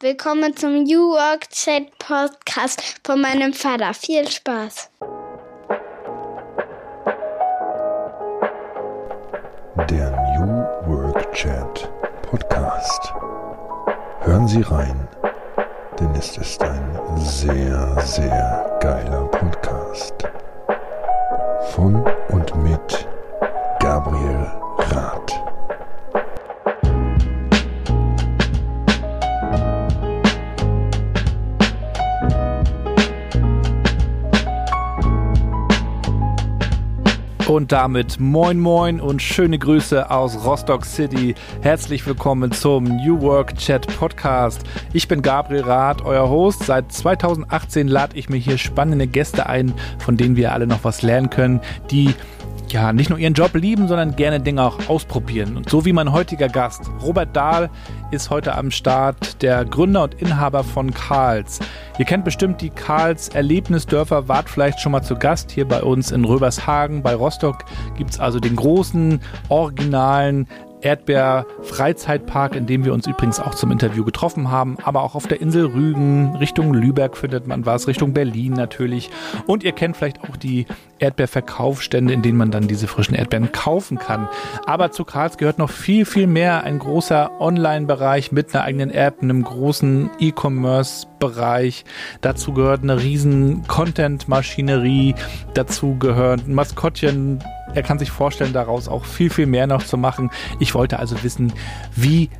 Willkommen zum New Work Chat Podcast von meinem Vater. Viel Spaß. Der New Work Chat Podcast. Hören Sie rein, denn es ist ein sehr, sehr geiler Podcast. Von und mit Gabriel Und damit moin moin und schöne Grüße aus Rostock City. Herzlich willkommen zum New Work Chat Podcast. Ich bin Gabriel Rath, euer Host. Seit 2018 lade ich mir hier spannende Gäste ein, von denen wir alle noch was lernen können, die ja, nicht nur ihren Job lieben, sondern gerne Dinge auch ausprobieren. Und so wie mein heutiger Gast, Robert Dahl, ist heute am Start, der Gründer und Inhaber von Karls. Ihr kennt bestimmt die Karls Erlebnisdörfer, wart vielleicht schon mal zu Gast hier bei uns in Röbershagen. Bei Rostock gibt es also den großen, originalen Erdbeer-Freizeitpark, in dem wir uns übrigens auch zum Interview getroffen haben, aber auch auf der Insel Rügen, Richtung Lübeck findet man was, Richtung Berlin natürlich. Und ihr kennt vielleicht auch die Erdbeerverkaufsstände, in denen man dann diese frischen Erdbeeren kaufen kann. Aber zu Karls gehört noch viel, viel mehr. Ein großer Online-Bereich mit einer eigenen App, einem großen E-Commerce-Bereich. Dazu gehört eine riesen Content-Maschinerie. Dazu gehört ein Maskottchen, er kann sich vorstellen, daraus auch viel, viel mehr noch zu machen. Ich wollte also wissen, wie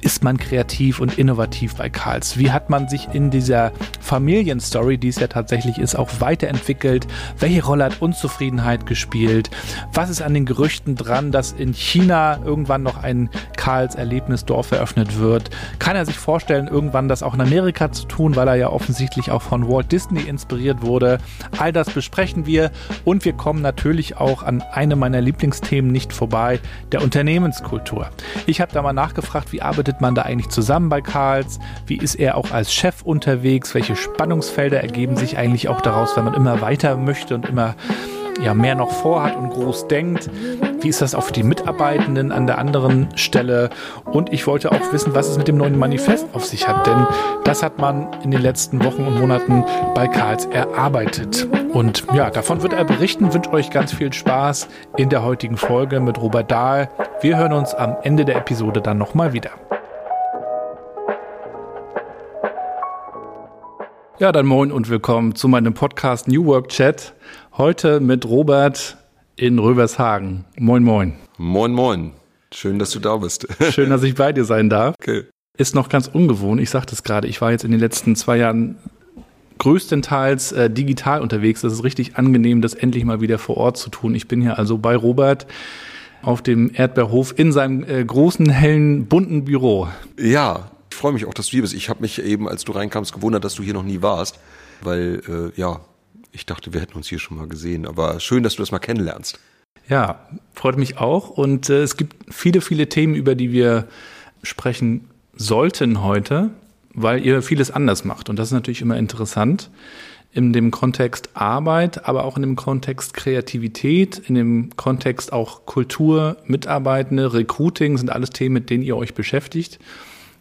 ist man kreativ und innovativ bei Karls? Wie hat man sich in dieser Familienstory, die es ja tatsächlich ist, auch weiterentwickelt? Welche Rolle hat Unzufriedenheit gespielt? Was ist an den Gerüchten dran, dass in China irgendwann noch ein Karls Erlebnisdorf eröffnet wird? Kann er sich vorstellen, irgendwann das auch in Amerika zu tun, weil er ja offensichtlich auch von Walt Disney inspiriert wurde? All das besprechen wir und wir kommen natürlich auch an einem meiner Lieblingsthemen nicht vorbei, der Unternehmenskultur. Ich habe da mal nachgefragt, wie arbeitet man da eigentlich zusammen bei Karls? Wie ist er auch als Chef unterwegs? Welche Spannungsfelder ergeben sich eigentlich auch daraus, wenn man immer weiter möchte und immer ja, mehr noch vorhat und groß denkt. Wie ist das auch für die Mitarbeitenden an der anderen Stelle? Und ich wollte auch wissen, was es mit dem neuen Manifest auf sich hat, denn das hat man in den letzten Wochen und Monaten bei Karls erarbeitet. Und ja, davon wird er berichten. Wünsche euch ganz viel Spaß in der heutigen Folge mit Robert Dahl. Wir hören uns am Ende der Episode dann nochmal wieder. Ja, dann moin und willkommen zu meinem Podcast New Work Chat. Heute mit Robert in Rövershagen. Moin, moin. Moin, moin. Schön, dass du da bist. Schön, dass ich bei dir sein darf. Okay. Ist noch ganz ungewohnt. Ich sagte es gerade, ich war jetzt in den letzten zwei Jahren größtenteils äh, digital unterwegs. Das ist richtig angenehm, das endlich mal wieder vor Ort zu tun. Ich bin hier also bei Robert auf dem Erdbeerhof in seinem äh, großen, hellen, bunten Büro. Ja, ich freue mich auch, dass du hier bist. Ich habe mich eben, als du reinkamst, gewundert, dass du hier noch nie warst, weil äh, ja, ich dachte, wir hätten uns hier schon mal gesehen. Aber schön, dass du das mal kennenlernst. Ja, freut mich auch. Und äh, es gibt viele, viele Themen, über die wir sprechen sollten heute, weil ihr vieles anders macht. Und das ist natürlich immer interessant in dem Kontext Arbeit, aber auch in dem Kontext Kreativität, in dem Kontext auch Kultur, Mitarbeitende, Recruiting sind alles Themen, mit denen ihr euch beschäftigt.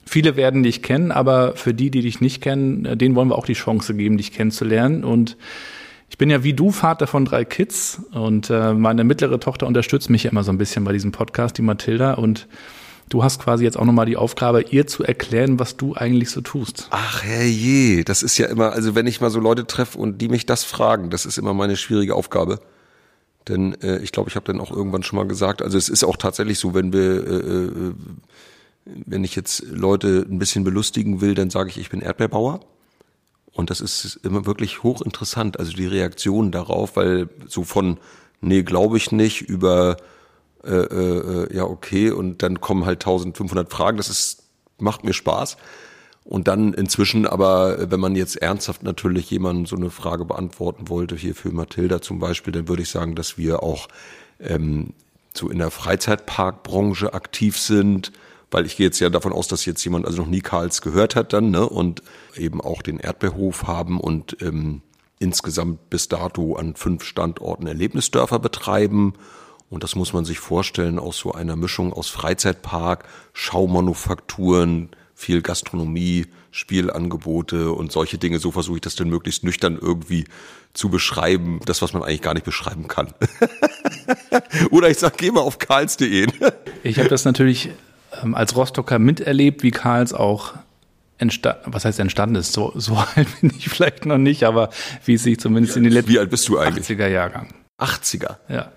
Viele werden dich kennen, aber für die, die dich nicht kennen, äh, denen wollen wir auch die Chance geben, dich kennenzulernen. Und ich bin ja wie du Vater von drei Kids und äh, meine mittlere Tochter unterstützt mich ja immer so ein bisschen bei diesem Podcast, die Mathilda. Und du hast quasi jetzt auch nochmal die Aufgabe, ihr zu erklären, was du eigentlich so tust. Ach herrje, das ist ja immer, also wenn ich mal so Leute treffe und die mich das fragen, das ist immer meine schwierige Aufgabe. Denn äh, ich glaube, ich habe dann auch irgendwann schon mal gesagt, also es ist auch tatsächlich so, wenn wir, äh, äh wenn ich jetzt Leute ein bisschen belustigen will, dann sage ich, ich bin Erdbeerbauer. Und das ist immer wirklich hochinteressant, also die Reaktion darauf, weil so von, nee, glaube ich nicht, über, äh, äh, ja, okay, und dann kommen halt 1500 Fragen, das ist, macht mir Spaß. Und dann inzwischen aber, wenn man jetzt ernsthaft natürlich jemanden so eine Frage beantworten wollte, hier für Mathilda zum Beispiel, dann würde ich sagen, dass wir auch ähm, so in der Freizeitparkbranche aktiv sind, weil ich gehe jetzt ja davon aus, dass jetzt jemand also noch nie Karls gehört hat dann, ne? Und eben auch den Erdbeerhof haben und ähm, insgesamt bis dato an fünf Standorten Erlebnisdörfer betreiben. Und das muss man sich vorstellen aus so einer Mischung aus Freizeitpark, Schaumanufakturen, viel Gastronomie, Spielangebote und solche Dinge. So versuche ich das dann möglichst nüchtern irgendwie zu beschreiben. Das, was man eigentlich gar nicht beschreiben kann. Oder ich sage, geh mal auf karls.de. ich habe das natürlich ähm, als Rostocker miterlebt, wie Karls auch entstanden, was heißt entstanden ist, so, so alt bin ich vielleicht noch nicht, aber wie es sich zumindest in den letzten Wie alt bist du eigentlich? 80er Jahrgang. 80er? Ja.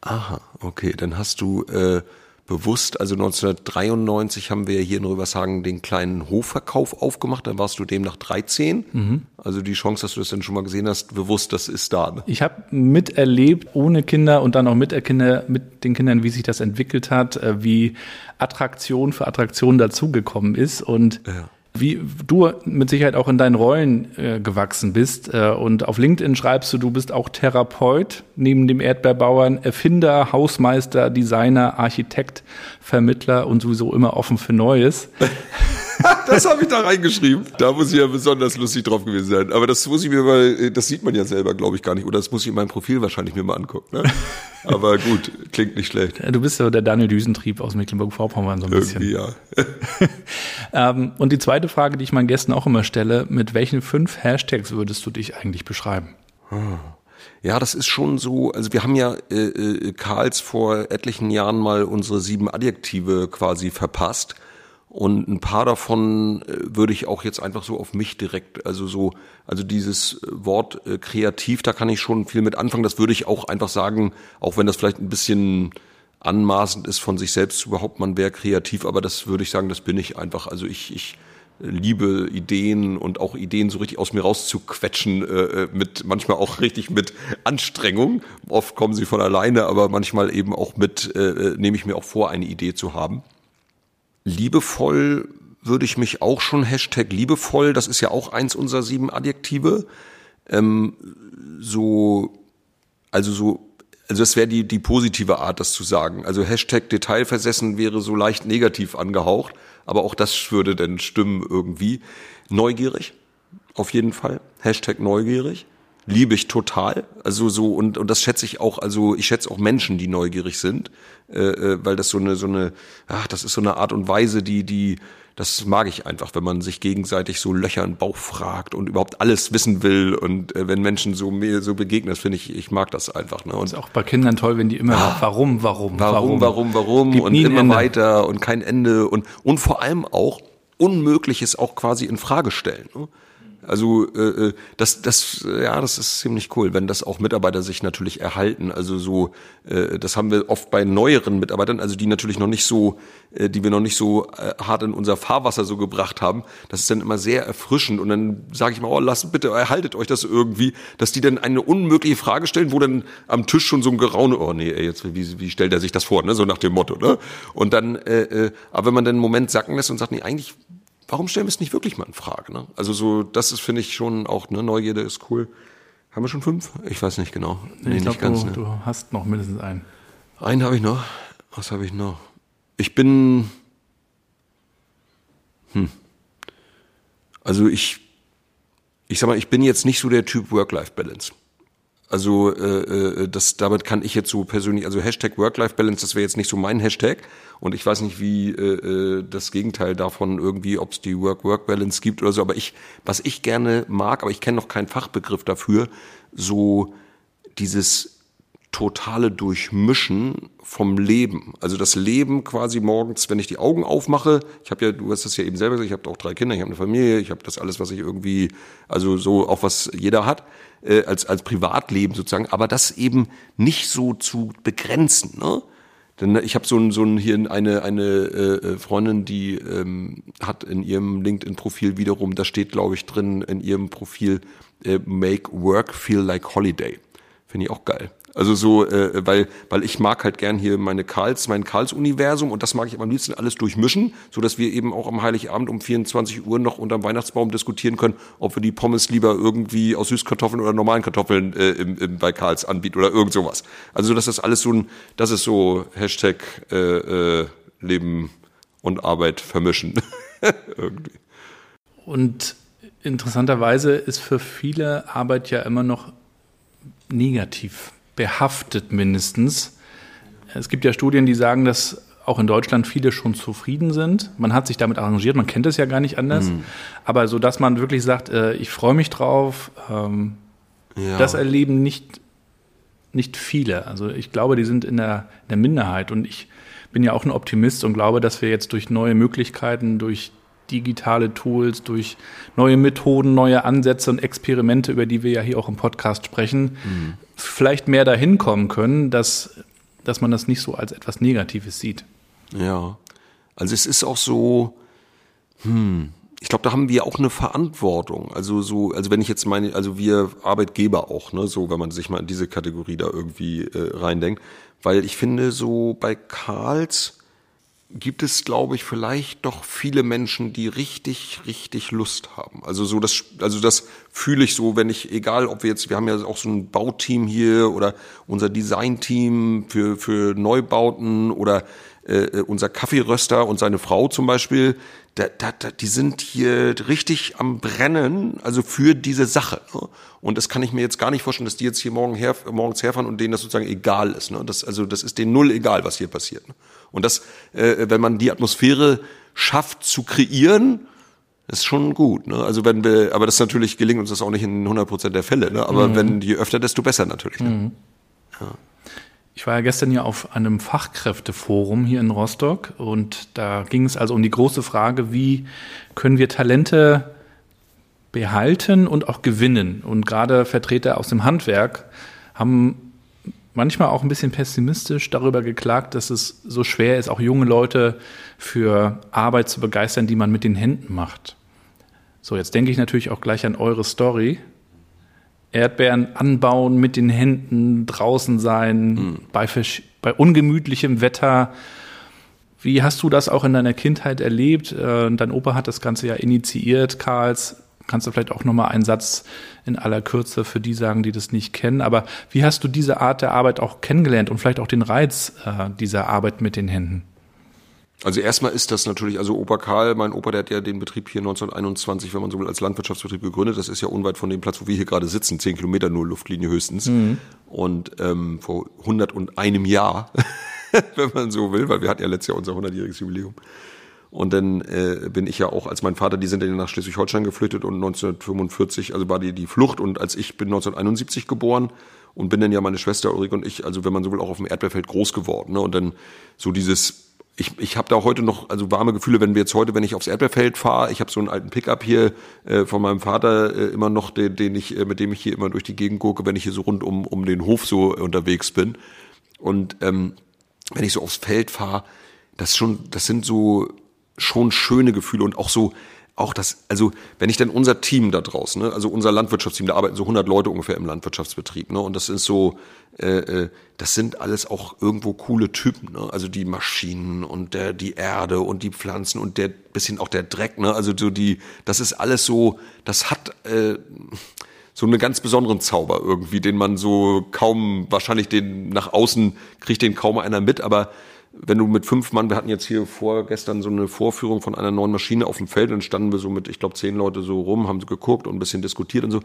Aha, okay, dann hast du äh, bewusst, also 1993 haben wir hier in Rövershagen den kleinen Hofverkauf aufgemacht, dann warst du demnach 13. Mhm. Also die Chance, dass du das dann schon mal gesehen hast, bewusst, das ist da. Ne? Ich habe miterlebt, ohne Kinder und dann auch mit, Kinder, mit den Kindern, wie sich das entwickelt hat, äh, wie Attraktion für Attraktion dazugekommen ist und ja wie du mit Sicherheit auch in deinen Rollen äh, gewachsen bist. Äh, und auf LinkedIn schreibst du, du bist auch Therapeut, neben dem Erdbeerbauern, Erfinder, Hausmeister, Designer, Architekt, Vermittler und sowieso immer offen für Neues. das habe ich da reingeschrieben. Da muss ich ja besonders lustig drauf gewesen sein. Aber das muss ich mir mal, das sieht man ja selber, glaube ich, gar nicht. Oder das muss ich in meinem Profil wahrscheinlich mir mal angucken. Ne? Aber gut, klingt nicht schlecht. Du bist ja der Daniel Düsentrieb aus Mecklenburg-Vorpommern so ein Irgendwie, bisschen. ja. ähm, und die zweite Frage, die ich meinen Gästen auch immer stelle, mit welchen fünf Hashtags würdest du dich eigentlich beschreiben? Ja, das ist schon so. Also wir haben ja äh, äh, Karls vor etlichen Jahren mal unsere sieben Adjektive quasi verpasst. Und ein paar davon äh, würde ich auch jetzt einfach so auf mich direkt, also so, also dieses Wort äh, kreativ, da kann ich schon viel mit anfangen. Das würde ich auch einfach sagen, auch wenn das vielleicht ein bisschen anmaßend ist von sich selbst zu behaupten, man wäre kreativ, aber das würde ich sagen, das bin ich einfach. Also ich, ich liebe Ideen und auch Ideen so richtig aus mir rauszuquetschen, äh, äh, mit manchmal auch richtig mit Anstrengung. Oft kommen sie von alleine, aber manchmal eben auch mit, äh, äh nehme ich mir auch vor, eine Idee zu haben. Liebevoll würde ich mich auch schon Hashtag liebevoll, das ist ja auch eins unserer sieben Adjektive. Ähm, so, also so, also das wäre die, die positive Art, das zu sagen. Also Hashtag Detailversessen wäre so leicht negativ angehaucht, aber auch das würde dann stimmen irgendwie. Neugierig, auf jeden Fall. Hashtag neugierig liebe ich total. Also so und und das schätze ich auch. Also ich schätze auch Menschen, die neugierig sind, äh, äh, weil das so eine so eine, ach, das ist so eine Art und Weise, die die das mag ich einfach, wenn man sich gegenseitig so Löcher im Bauch fragt und überhaupt alles wissen will und äh, wenn Menschen so mir so begegnen, das finde ich, ich mag das einfach. Ne? Und ist auch bei Kindern toll, wenn die immer ah, warum, warum, warum, warum, warum, warum und immer Ende. weiter und kein Ende und und vor allem auch Unmögliches auch quasi in Frage stellen. Ne? Also äh, äh, das, das, ja, das ist ziemlich cool, wenn das auch Mitarbeiter sich natürlich erhalten. Also so, äh, das haben wir oft bei neueren Mitarbeitern, also die natürlich noch nicht so, äh, die wir noch nicht so äh, hart in unser Fahrwasser so gebracht haben. Das ist dann immer sehr erfrischend und dann sage ich mal, oh, lasst bitte, erhaltet euch das irgendwie, dass die dann eine unmögliche Frage stellen, wo dann am Tisch schon so ein Geraune, oh nee, ey, jetzt wie, wie stellt er sich das vor, ne, so nach dem Motto, ne? Und dann, äh, äh, aber wenn man dann einen Moment sacken lässt und sagt, nee, eigentlich warum stellen wir es nicht wirklich mal in Frage? Ne? Also so, das ist, finde ich, schon auch, ne, Neugierde ist cool. Haben wir schon fünf? Ich weiß nicht genau. Nee, ich glaube, du, ne? du hast noch mindestens einen. Einen habe ich noch. Was habe ich noch? Ich bin. Hm. Also ich, ich sag mal, ich bin jetzt nicht so der Typ Work-Life-Balance. Also äh, äh, das, damit kann ich jetzt so persönlich, also Hashtag Work-Life-Balance, das wäre jetzt nicht so mein Hashtag. Und ich weiß nicht, wie äh, äh das Gegenteil davon irgendwie, ob es die Work-Work-Balance gibt oder so. Aber ich, was ich gerne mag, aber ich kenne noch keinen Fachbegriff dafür, so dieses totale Durchmischen vom Leben. Also das Leben quasi morgens, wenn ich die Augen aufmache, ich habe ja, du hast das ja eben selber gesagt, ich habe auch drei Kinder, ich habe eine Familie, ich habe das alles, was ich irgendwie, also so auch was jeder hat, äh, als, als Privatleben sozusagen, aber das eben nicht so zu begrenzen. Ne? Denn ich habe so ein, so ein hier eine eine äh, Freundin, die ähm, hat in ihrem LinkedIn-Profil wiederum, da steht glaube ich drin in ihrem Profil äh, Make Work Feel Like Holiday. Finde ich auch geil. Also so, äh, weil, weil ich mag halt gern hier meine Karls, mein Karls-Universum und das mag ich am liebsten alles durchmischen, so dass wir eben auch am Heiligabend um 24 Uhr noch unterm Weihnachtsbaum diskutieren können, ob wir die Pommes lieber irgendwie aus Süßkartoffeln oder normalen Kartoffeln äh, im, im, bei Karls anbieten oder irgend sowas. Also dass das alles so ein, das ist so Hashtag äh, äh, Leben und Arbeit vermischen. irgendwie. Und interessanterweise ist für viele Arbeit ja immer noch negativ behaftet mindestens. Es gibt ja Studien, die sagen, dass auch in Deutschland viele schon zufrieden sind. Man hat sich damit arrangiert, man kennt es ja gar nicht anders. Mhm. Aber so, dass man wirklich sagt, äh, ich freue mich drauf, ähm, ja. das erleben nicht, nicht viele. Also ich glaube, die sind in der, in der Minderheit. Und ich bin ja auch ein Optimist und glaube, dass wir jetzt durch neue Möglichkeiten, durch digitale Tools, durch neue Methoden, neue Ansätze und Experimente, über die wir ja hier auch im Podcast sprechen, mhm. Vielleicht mehr dahin kommen können, dass, dass man das nicht so als etwas Negatives sieht. Ja, also es ist auch so, hm, ich glaube, da haben wir auch eine Verantwortung. Also so, also wenn ich jetzt meine, also wir Arbeitgeber auch, ne, so, wenn man sich mal in diese Kategorie da irgendwie äh, reindenkt, weil ich finde so bei Karls gibt es, glaube ich, vielleicht doch viele Menschen, die richtig, richtig Lust haben. Also so das, also das fühle ich so, wenn ich, egal ob wir jetzt, wir haben ja auch so ein Bauteam hier oder unser Designteam für, für Neubauten oder äh, unser Kaffeeröster und seine Frau zum Beispiel, da, da, da, die sind hier richtig am Brennen, also für diese Sache. Ne? Und das kann ich mir jetzt gar nicht vorstellen, dass die jetzt hier morgen her, morgens herfahren und denen das sozusagen egal ist. Ne? Das, also das ist denen null egal, was hier passiert. Ne? Und das, äh, wenn man die Atmosphäre schafft zu kreieren, ist schon gut. Ne? Also wenn wir, aber das natürlich gelingt uns das auch nicht in 100 Prozent der Fälle. Ne? Aber mhm. wenn je öfter, desto besser natürlich. Ne? Mhm. Ja. Ich war ja gestern ja auf einem Fachkräfteforum hier in Rostock und da ging es also um die große Frage, wie können wir Talente behalten und auch gewinnen. Und gerade Vertreter aus dem Handwerk haben manchmal auch ein bisschen pessimistisch darüber geklagt, dass es so schwer ist, auch junge Leute für Arbeit zu begeistern, die man mit den Händen macht. So, jetzt denke ich natürlich auch gleich an eure Story. Erdbeeren anbauen mit den Händen, draußen sein, mhm. bei, bei ungemütlichem Wetter. Wie hast du das auch in deiner Kindheit erlebt? Äh, dein Opa hat das Ganze ja initiiert, Karls. Kannst du vielleicht auch nochmal einen Satz in aller Kürze für die sagen, die das nicht kennen? Aber wie hast du diese Art der Arbeit auch kennengelernt und vielleicht auch den Reiz äh, dieser Arbeit mit den Händen? Also erstmal ist das natürlich, also Opa Karl, mein Opa, der hat ja den Betrieb hier 1921, wenn man so will, als Landwirtschaftsbetrieb gegründet. Das ist ja unweit von dem Platz, wo wir hier gerade sitzen, zehn Kilometer nur Luftlinie höchstens. Mhm. Und ähm, vor 101 Jahr, wenn man so will, weil wir hatten ja letztes Jahr unser 100-jähriges Jubiläum. Und dann äh, bin ich ja auch, als mein Vater, die sind dann nach Schleswig-Holstein geflüchtet und 1945, also war die die Flucht und als ich bin 1971 geboren und bin dann ja meine Schwester Ulrike und ich, also wenn man so will, auch auf dem Erdbeerfeld groß geworden. Ne? Und dann so dieses ich, ich habe da heute noch also warme Gefühle, wenn wir jetzt heute, wenn ich aufs Erdbeerfeld fahre, ich habe so einen alten Pickup hier äh, von meinem Vater äh, immer noch, den, den ich, äh, mit dem ich hier immer durch die Gegend gucke, wenn ich hier so rund um, um den Hof so unterwegs bin. Und ähm, wenn ich so aufs Feld fahre, das schon, das sind so schon schöne Gefühle und auch so, auch das, also wenn ich denn unser Team da draußen, ne, also unser Landwirtschaftsteam, da arbeiten so 100 Leute ungefähr im Landwirtschaftsbetrieb, ne, und das ist so, äh, äh, das sind alles auch irgendwo coole Typen, ne, also die Maschinen und der die Erde und die Pflanzen und der bisschen auch der Dreck, ne, also so die, das ist alles so, das hat äh, so einen ganz besonderen Zauber irgendwie, den man so kaum, wahrscheinlich den nach außen kriegt den kaum einer mit, aber wenn du mit fünf Mann, wir hatten jetzt hier vorgestern so eine Vorführung von einer neuen Maschine auf dem Feld, dann standen wir so mit, ich glaube, zehn Leute so rum, haben so geguckt und ein bisschen diskutiert und so.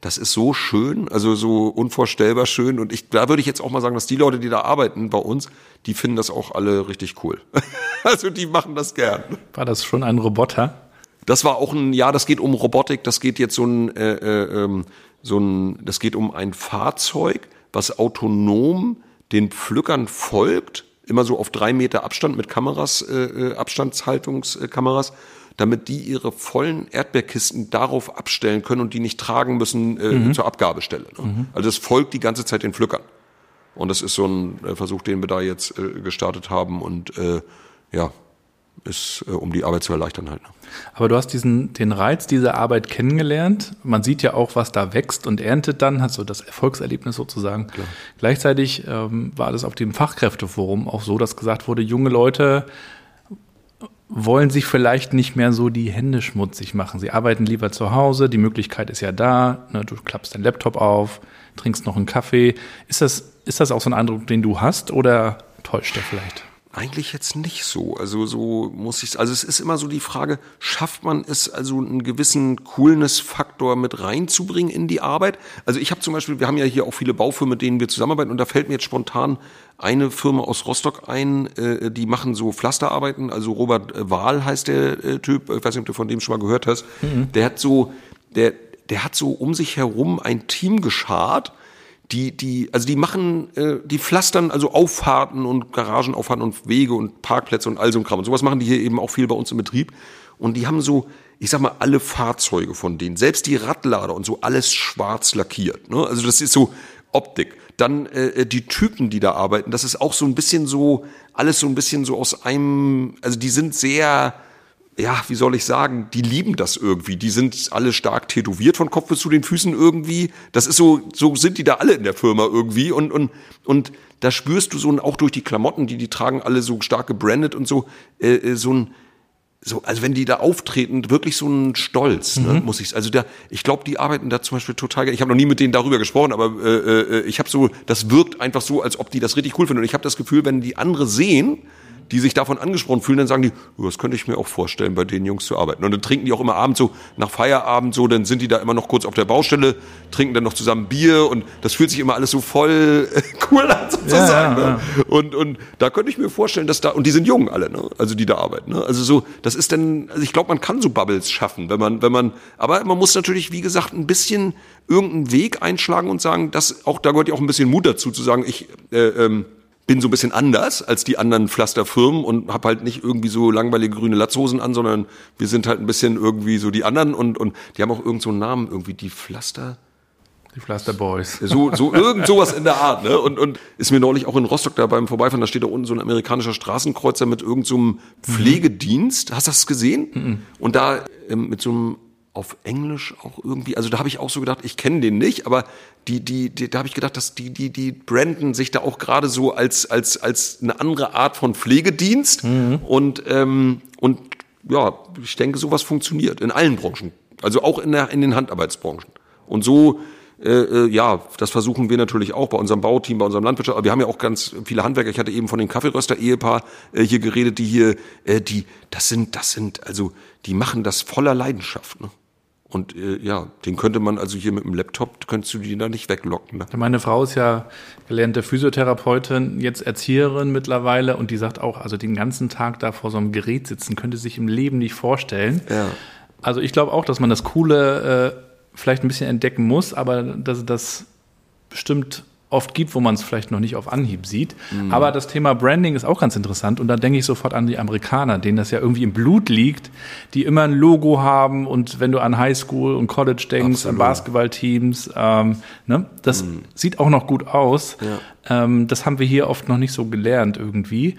Das ist so schön, also so unvorstellbar schön. Und ich, da würde ich jetzt auch mal sagen, dass die Leute, die da arbeiten bei uns, die finden das auch alle richtig cool. also die machen das gern. War das schon ein Roboter? Das war auch ein, ja, das geht um Robotik, das geht jetzt so ein, äh, äh, ähm, so ein, das geht um ein Fahrzeug, was autonom den Pflückern folgt immer so auf drei Meter Abstand mit Kameras, äh, äh, Abstandshaltungskameras, damit die ihre vollen Erdbeerkisten darauf abstellen können und die nicht tragen müssen äh, mhm. zur Abgabestelle. Ne? Mhm. Also das folgt die ganze Zeit den Pflückern. Und das ist so ein äh, Versuch, den wir da jetzt äh, gestartet haben und äh, ja, ist, äh, um die Arbeit zu erleichtern halt. Ne? Aber du hast diesen, den Reiz dieser Arbeit kennengelernt. Man sieht ja auch, was da wächst und erntet dann, hat so das Erfolgserlebnis sozusagen. Klar. Gleichzeitig ähm, war das auf dem Fachkräfteforum auch so, dass gesagt wurde, junge Leute wollen sich vielleicht nicht mehr so die Hände schmutzig machen. Sie arbeiten lieber zu Hause, die Möglichkeit ist ja da, ne, du klappst deinen Laptop auf, trinkst noch einen Kaffee. Ist das, ist das auch so ein Eindruck, den du hast oder täuscht der vielleicht? Eigentlich jetzt nicht so. Also so muss ich, also es ist immer so die Frage, schafft man es also einen gewissen Coolness-Faktor mit reinzubringen in die Arbeit? Also ich habe zum Beispiel, wir haben ja hier auch viele Baufirmen, mit denen wir zusammenarbeiten und da fällt mir jetzt spontan eine Firma aus Rostock ein, äh, die machen so Pflasterarbeiten. Also Robert Wahl heißt der äh, Typ, ich weiß nicht, ob du von dem schon mal gehört hast. Mhm. Der hat so, der, der hat so um sich herum ein Team geschart, die, die, also die machen, äh, die pflastern also Auffahrten und Garagenauffahrten und Wege und Parkplätze und all so ein Kram. Und sowas machen die hier eben auch viel bei uns im Betrieb. Und die haben so, ich sag mal, alle Fahrzeuge von denen, selbst die Radlader und so, alles schwarz lackiert. Ne? Also das ist so Optik. Dann äh, die Typen, die da arbeiten, das ist auch so ein bisschen so, alles so ein bisschen so aus einem, also die sind sehr, ja, wie soll ich sagen, die lieben das irgendwie. Die sind alle stark tätowiert von Kopf bis zu den Füßen irgendwie. Das ist so, so sind die da alle in der Firma irgendwie und, und, und da spürst du so, auch durch die Klamotten, die die tragen, alle so stark gebrandet und so, äh, äh so ein, so, also wenn die da auftreten, wirklich so ein Stolz, ne, mhm. muss ich. Also da, ich glaube, die arbeiten da zum Beispiel total. Ich habe noch nie mit denen darüber gesprochen, aber äh, äh, ich habe so, das wirkt einfach so, als ob die das richtig cool finden. Und ich habe das Gefühl, wenn die andere sehen, die sich davon angesprochen fühlen, dann sagen die, das könnte ich mir auch vorstellen, bei den Jungs zu arbeiten. Und dann trinken die auch immer abends so, nach Feierabend so, dann sind die da immer noch kurz auf der Baustelle, trinken dann noch zusammen Bier und das fühlt sich immer alles so voll äh, cool an sozusagen. Ja, ja, ne? ja. Und, und da könnte ich mir vorstellen, dass da, und die sind jung alle, ne? also die da arbeiten. Ne? Also so, das ist dann, also ich glaube, man kann so Bubbles schaffen, wenn man, wenn man, aber man muss natürlich, wie gesagt, ein bisschen irgendeinen Weg einschlagen und sagen, dass auch, da gehört ja auch ein bisschen Mut dazu, zu sagen, ich, äh, ähm, bin so ein bisschen anders als die anderen Pflasterfirmen und habe halt nicht irgendwie so langweilige grüne Latzhosen an, sondern wir sind halt ein bisschen irgendwie so die anderen und, und die haben auch irgend so einen Namen, irgendwie die Pflaster. Die Pflaster Boys. So, so irgend sowas in der Art, ne? Und, und ist mir neulich auch in Rostock da beim Vorbeifahren, da steht da unten so ein amerikanischer Straßenkreuzer mit irgendeinem so mhm. Pflegedienst. Hast du das gesehen? Mhm. Und da ähm, mit so einem auf Englisch auch irgendwie, also da habe ich auch so gedacht, ich kenne den nicht, aber die, die, die da habe ich gedacht, dass die, die, die branden sich da auch gerade so als, als, als eine andere Art von Pflegedienst mhm. und, ähm, und ja, ich denke, sowas funktioniert in allen Branchen, also auch in, der, in den Handarbeitsbranchen. Und so, äh, äh, ja, das versuchen wir natürlich auch bei unserem Bauteam, bei unserem Landwirtschaft. Aber wir haben ja auch ganz viele Handwerker. Ich hatte eben von den Kaffeeröster-Ehepaar äh, hier geredet, die hier, äh, die, das sind, das sind, also, die machen das voller Leidenschaft. Ne? Und äh, ja, den könnte man also hier mit dem Laptop, könntest du die da nicht weglocken. Ne? Meine Frau ist ja gelernte Physiotherapeutin, jetzt Erzieherin mittlerweile und die sagt auch, also den ganzen Tag da vor so einem Gerät sitzen, könnte sich im Leben nicht vorstellen. Ja. Also ich glaube auch, dass man das Coole äh, vielleicht ein bisschen entdecken muss, aber dass das bestimmt oft gibt, wo man es vielleicht noch nicht auf Anhieb sieht. Mhm. Aber das Thema Branding ist auch ganz interessant und da denke ich sofort an die Amerikaner, denen das ja irgendwie im Blut liegt, die immer ein Logo haben und wenn du an Highschool und College denkst, Absolut. an Basketballteams, ähm, ne, das mhm. sieht auch noch gut aus. Ja. Ähm, das haben wir hier oft noch nicht so gelernt irgendwie.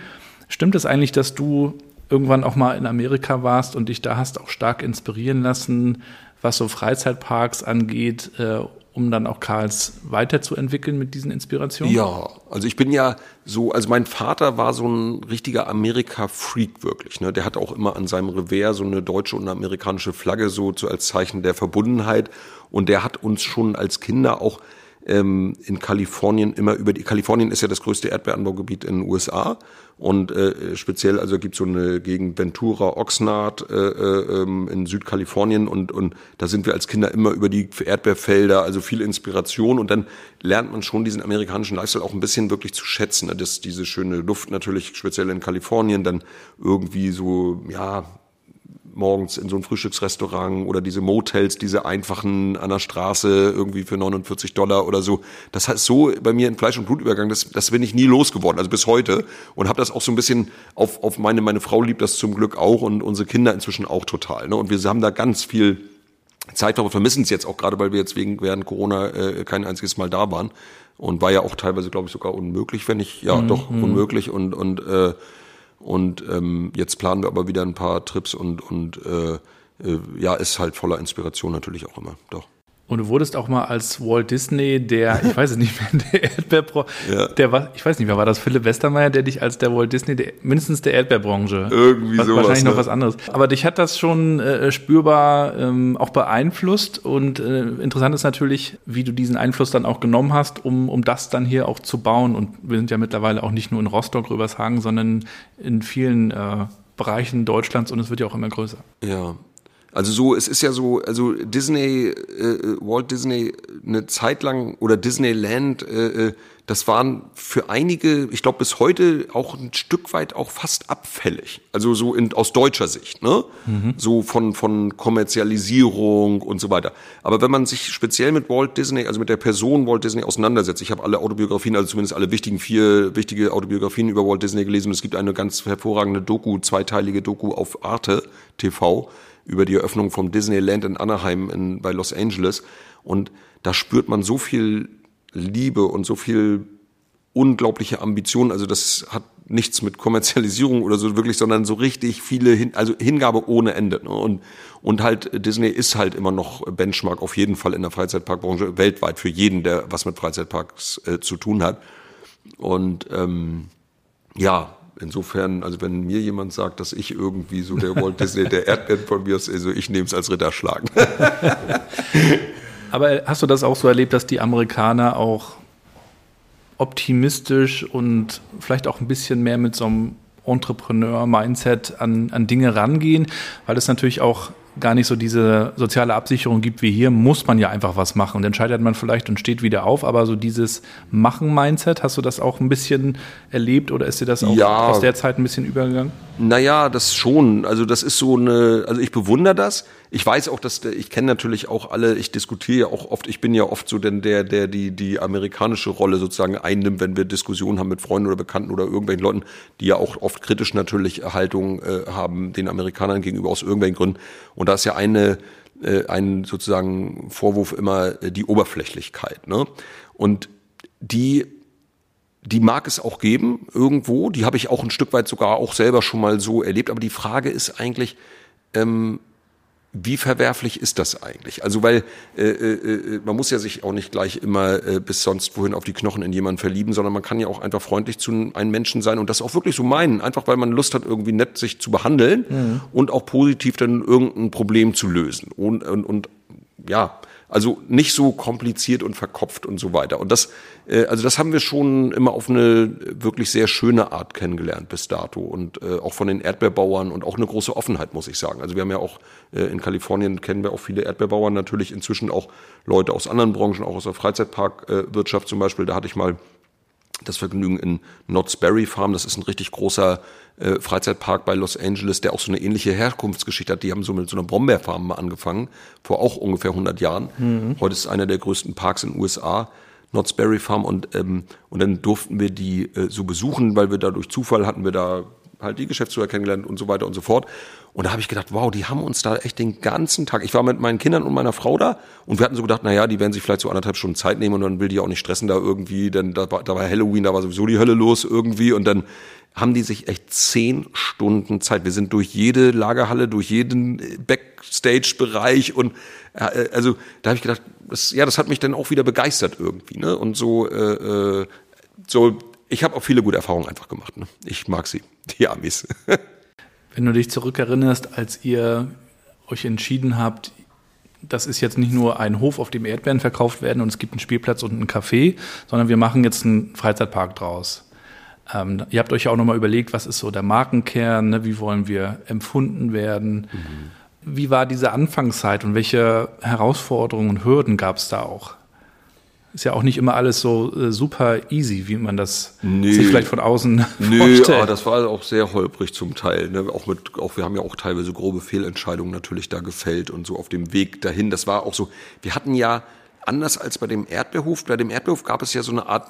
Stimmt es eigentlich, dass du irgendwann auch mal in Amerika warst und dich da hast auch stark inspirieren lassen, was so Freizeitparks angeht äh, um dann auch Karls weiterzuentwickeln mit diesen Inspirationen? Ja, also ich bin ja so, also mein Vater war so ein richtiger Amerika-Freak wirklich. Ne? Der hat auch immer an seinem Revers so eine deutsche und eine amerikanische Flagge so als Zeichen der Verbundenheit. Und der hat uns schon als Kinder auch ähm, in Kalifornien immer über die Kalifornien ist ja das größte Erdbeeranbaugebiet in den USA und äh, speziell also gibt so eine Gegend Ventura Oxnard äh, äh, ähm, in Südkalifornien und und da sind wir als Kinder immer über die Erdbeerfelder also viel Inspiration und dann lernt man schon diesen amerikanischen Lifestyle auch ein bisschen wirklich zu schätzen ne? das diese schöne Luft natürlich speziell in Kalifornien dann irgendwie so ja morgens in so ein Frühstücksrestaurant oder diese Motels, diese einfachen an der Straße irgendwie für 49 Dollar oder so. Das heißt so bei mir in Fleisch und Blut übergegangen, das, das bin ich nie losgeworden, also bis heute und habe das auch so ein bisschen auf, auf meine, meine Frau liebt das zum Glück auch und unsere Kinder inzwischen auch total. Ne? Und wir haben da ganz viel Zeit, aber vermissen es jetzt auch gerade, weil wir jetzt wegen während Corona äh, kein einziges Mal da waren und war ja auch teilweise, glaube ich, sogar unmöglich, wenn nicht, ja, mhm. doch unmöglich und und äh, und ähm, jetzt planen wir aber wieder ein paar Trips und, und äh, äh, ja, ist halt voller Inspiration natürlich auch immer. Doch. Und du wurdest auch mal als Walt Disney, der, ich weiß es nicht mehr, der Erdbeerbranche, ja. der war, ich weiß nicht mehr, war das Philipp Westermeier, der dich als der Walt Disney, der, mindestens der Erdbeerbranche. Irgendwie so. Wahrscheinlich ne? noch was anderes. Aber dich hat das schon äh, spürbar ähm, auch beeinflusst und äh, interessant ist natürlich, wie du diesen Einfluss dann auch genommen hast, um, um das dann hier auch zu bauen. Und wir sind ja mittlerweile auch nicht nur in Rostock, Rübershagen, sondern in vielen äh, Bereichen Deutschlands und es wird ja auch immer größer. Ja, also so, es ist ja so, also Disney, äh, Walt Disney eine Zeit lang oder Disneyland, äh, äh, das waren für einige, ich glaube bis heute auch ein Stück weit auch fast abfällig. Also so in, aus deutscher Sicht, ne? Mhm. So von von Kommerzialisierung und so weiter. Aber wenn man sich speziell mit Walt Disney, also mit der Person Walt Disney auseinandersetzt, ich habe alle Autobiografien, also zumindest alle wichtigen vier wichtige Autobiografien über Walt Disney gelesen und es gibt eine ganz hervorragende Doku, zweiteilige Doku auf Arte TV über die Eröffnung vom Disneyland in Anaheim in, bei Los Angeles. Und da spürt man so viel Liebe und so viel unglaubliche Ambition. Also das hat nichts mit Kommerzialisierung oder so wirklich, sondern so richtig viele, Hin also Hingabe ohne Ende. Ne? Und, und halt Disney ist halt immer noch Benchmark auf jeden Fall in der Freizeitparkbranche weltweit für jeden, der was mit Freizeitparks äh, zu tun hat. Und ähm, ja, insofern, also wenn mir jemand sagt, dass ich irgendwie so der Walt Disney, der Erdbeeren von mir ist, also ich nehme es als Ritterschlag. Aber hast du das auch so erlebt, dass die Amerikaner auch optimistisch und vielleicht auch ein bisschen mehr mit so einem Entrepreneur-Mindset an, an Dinge rangehen, weil es natürlich auch gar nicht so diese soziale Absicherung gibt wie hier, muss man ja einfach was machen. Und dann scheitert man vielleicht und steht wieder auf. Aber so dieses Machen-Mindset, hast du das auch ein bisschen erlebt oder ist dir das auch ja. aus der Zeit ein bisschen übergegangen? Naja, das schon. Also das ist so eine, also ich bewundere das. Ich weiß auch, dass ich kenne natürlich auch alle, ich diskutiere ja auch oft, ich bin ja oft so denn der, der die, die amerikanische Rolle sozusagen einnimmt, wenn wir Diskussionen haben mit Freunden oder Bekannten oder irgendwelchen Leuten, die ja auch oft kritisch natürlich Haltung äh, haben den Amerikanern gegenüber aus irgendwelchen Gründen. Und da ist ja eine, äh, ein sozusagen Vorwurf immer äh, die Oberflächlichkeit. Ne? Und die die mag es auch geben irgendwo. Die habe ich auch ein Stück weit sogar auch selber schon mal so erlebt. Aber die Frage ist eigentlich, ähm, wie verwerflich ist das eigentlich? Also weil äh, äh, äh, man muss ja sich auch nicht gleich immer äh, bis sonst wohin auf die Knochen in jemanden verlieben, sondern man kann ja auch einfach freundlich zu einem Menschen sein und das auch wirklich so meinen, einfach weil man Lust hat, irgendwie nett sich zu behandeln mhm. und auch positiv dann irgendein Problem zu lösen. Und, und, und ja, also nicht so kompliziert und verkopft und so weiter. Und das, äh, also das haben wir schon immer auf eine wirklich sehr schöne Art kennengelernt bis dato und äh, auch von den Erdbeerbauern und auch eine große Offenheit, muss ich sagen. Also wir haben ja auch äh, in Kalifornien kennen wir auch viele Erdbeerbauern, natürlich inzwischen auch Leute aus anderen Branchen, auch aus der Freizeitparkwirtschaft zum Beispiel. Da hatte ich mal das Vergnügen in Knott's Berry Farm. Das ist ein richtig großer äh, Freizeitpark bei Los Angeles, der auch so eine ähnliche Herkunftsgeschichte hat. Die haben so mit so einer Brombeerfarm mal angefangen, vor auch ungefähr 100 Jahren. Mhm. Heute ist es einer der größten Parks in den USA. Knott's Berry Farm und ähm, und dann durften wir die äh, so besuchen, weil wir da durch Zufall hatten wir da halt die Geschäftsführer kennengelernt und so weiter und so fort. Und da habe ich gedacht, wow, die haben uns da echt den ganzen Tag. Ich war mit meinen Kindern und meiner Frau da und wir hatten so gedacht, na ja, die werden sich vielleicht so anderthalb Stunden Zeit nehmen und dann will die auch nicht stressen da irgendwie, denn da war, da war Halloween, da war sowieso die Hölle los irgendwie und dann haben die sich echt zehn Stunden Zeit. Wir sind durch jede Lagerhalle, durch jeden Backstage-Bereich und äh, also da habe ich gedacht, das, ja, das hat mich dann auch wieder begeistert irgendwie, ne? Und so, äh, äh so ich habe auch viele gute Erfahrungen einfach gemacht. Ne? Ich mag sie, die Amis. Wenn du dich zurückerinnerst, als ihr euch entschieden habt, das ist jetzt nicht nur ein Hof, auf dem Erdbeeren verkauft werden und es gibt einen Spielplatz und einen Café, sondern wir machen jetzt einen Freizeitpark draus. Ähm, ihr habt euch ja auch nochmal überlegt, was ist so der Markenkern, ne? wie wollen wir empfunden werden. Mhm. Wie war diese Anfangszeit und welche Herausforderungen und Hürden gab es da auch? ist ja auch nicht immer alles so äh, super easy, wie man das nee. sich vielleicht von außen nee, vorstellt. aber das war auch sehr holprig zum Teil. Ne? Auch mit, auch wir haben ja auch teilweise grobe Fehlentscheidungen natürlich da gefällt und so auf dem Weg dahin. Das war auch so. Wir hatten ja anders als bei dem Erdbeerhof. Bei dem Erdbeerhof gab es ja so eine Art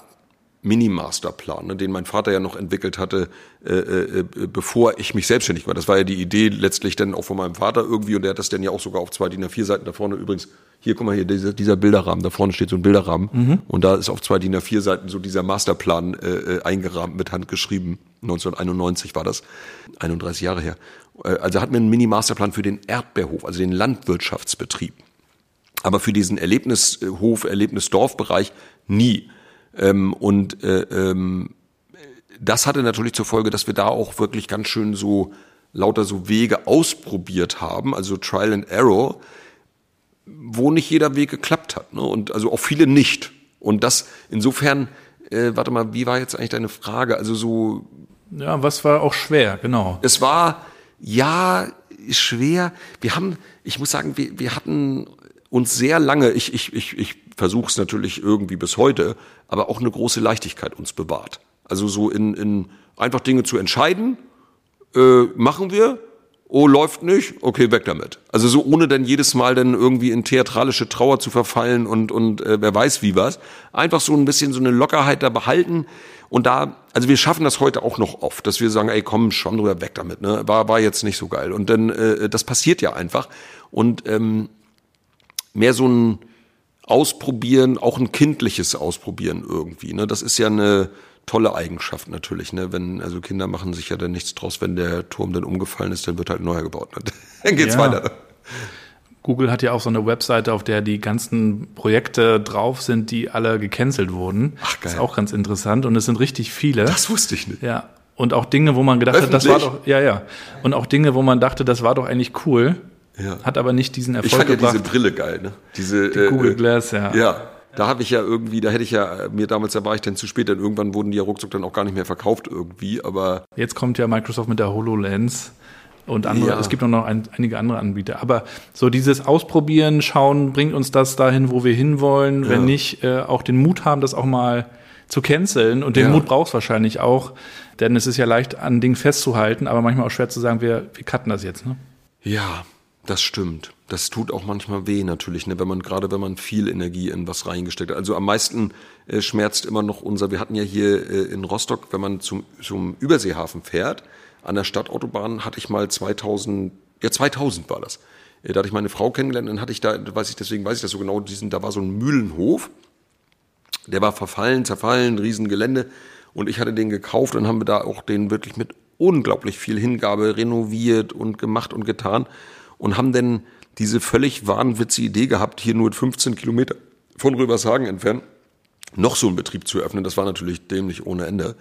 Mini-Masterplan, ne, den mein Vater ja noch entwickelt hatte, äh, äh, bevor ich mich selbstständig war. Das war ja die Idee letztlich dann auch von meinem Vater irgendwie und der hat das dann ja auch sogar auf zwei DIN A4 Seiten da vorne übrigens. Hier, guck mal hier, dieser, dieser Bilderrahmen, da vorne steht so ein Bilderrahmen mhm. und da ist auf zwei DIN A4 Seiten so dieser Masterplan äh, äh eingerahmt mit Hand geschrieben. 1991 war das, 31 Jahre her. Äh, also hat mir einen Mini-Masterplan für den Erdbeerhof, also den Landwirtschaftsbetrieb Aber für diesen Erlebnishof, Erlebnisdorfbereich nie. Ähm, und äh, ähm, das hatte natürlich zur Folge, dass wir da auch wirklich ganz schön so lauter so Wege ausprobiert haben, also Trial and Error, wo nicht jeder Weg geklappt hat. Ne? Und also auch viele nicht. Und das insofern, äh, warte mal, wie war jetzt eigentlich deine Frage? Also so. Ja, was war auch schwer, genau. Es war ja schwer. Wir haben, ich muss sagen, wir, wir hatten uns sehr lange, ich, ich, ich, ich versuche es natürlich irgendwie bis heute, aber auch eine große Leichtigkeit uns bewahrt. Also so in, in einfach Dinge zu entscheiden, äh, machen wir, oh, läuft nicht, okay, weg damit. Also so ohne dann jedes Mal dann irgendwie in theatralische Trauer zu verfallen und, und äh, wer weiß wie was. Einfach so ein bisschen so eine Lockerheit da behalten. Und da, also wir schaffen das heute auch noch oft, dass wir sagen, ey, komm, schon drüber weg damit, ne? War, war jetzt nicht so geil. Und dann, äh, das passiert ja einfach. Und ähm, mehr so ein Ausprobieren, auch ein kindliches Ausprobieren irgendwie. Ne? Das ist ja eine, tolle Eigenschaft natürlich, ne? Wenn, also Kinder machen sich ja dann nichts draus, wenn der Turm dann umgefallen ist, dann wird halt neuer gebaut. Ne? Dann geht's ja. weiter. Google hat ja auch so eine Webseite, auf der die ganzen Projekte drauf sind, die alle gecancelt wurden. Ach, geil. Das ist auch ganz interessant und es sind richtig viele. Das wusste ich nicht. Ja. Und auch Dinge, wo man gedacht Öffentlich? hat, das war doch, ja, ja. Und auch Dinge, wo man dachte, das war doch eigentlich cool. Ja. Hat aber nicht diesen Erfolg ich fand gebracht. ja diese Brille geil, ne? Diese die Google äh, Glass, ja. Ja, da habe ich ja irgendwie, da hätte ich ja mir damals, da war ich dann zu spät, denn irgendwann wurden die ja ruckzuck dann auch gar nicht mehr verkauft irgendwie, aber. Jetzt kommt ja Microsoft mit der HoloLens und andere, ja. es gibt auch noch ein, einige andere Anbieter. Aber so dieses Ausprobieren, schauen, bringt uns das dahin, wo wir hinwollen, ja. wenn nicht, äh, auch den Mut haben, das auch mal zu canceln. Und den ja. Mut brauchst wahrscheinlich auch, denn es ist ja leicht, an Dingen festzuhalten, aber manchmal auch schwer zu sagen, wir, wir cutten das jetzt, ne? Ja, das stimmt. Das tut auch manchmal weh natürlich, ne, wenn man gerade wenn man viel Energie in was reingesteckt hat. Also am meisten äh, schmerzt immer noch unser. Wir hatten ja hier äh, in Rostock, wenn man zum zum Überseehafen fährt, an der Stadtautobahn hatte ich mal 2000, ja 2000 war das. Äh, da hatte ich meine Frau kennengelernt, dann hatte ich da, weiß ich deswegen weiß ich das so genau, diesen, da war so ein Mühlenhof, der war verfallen, zerfallen, Riesengelände und ich hatte den gekauft und haben wir da auch den wirklich mit unglaublich viel Hingabe renoviert und gemacht und getan und haben denn diese völlig wahnwitzige Idee gehabt, hier nur 15 Kilometer von Röbershagen entfernt, noch so einen Betrieb zu eröffnen. Das war natürlich dämlich ohne Ende.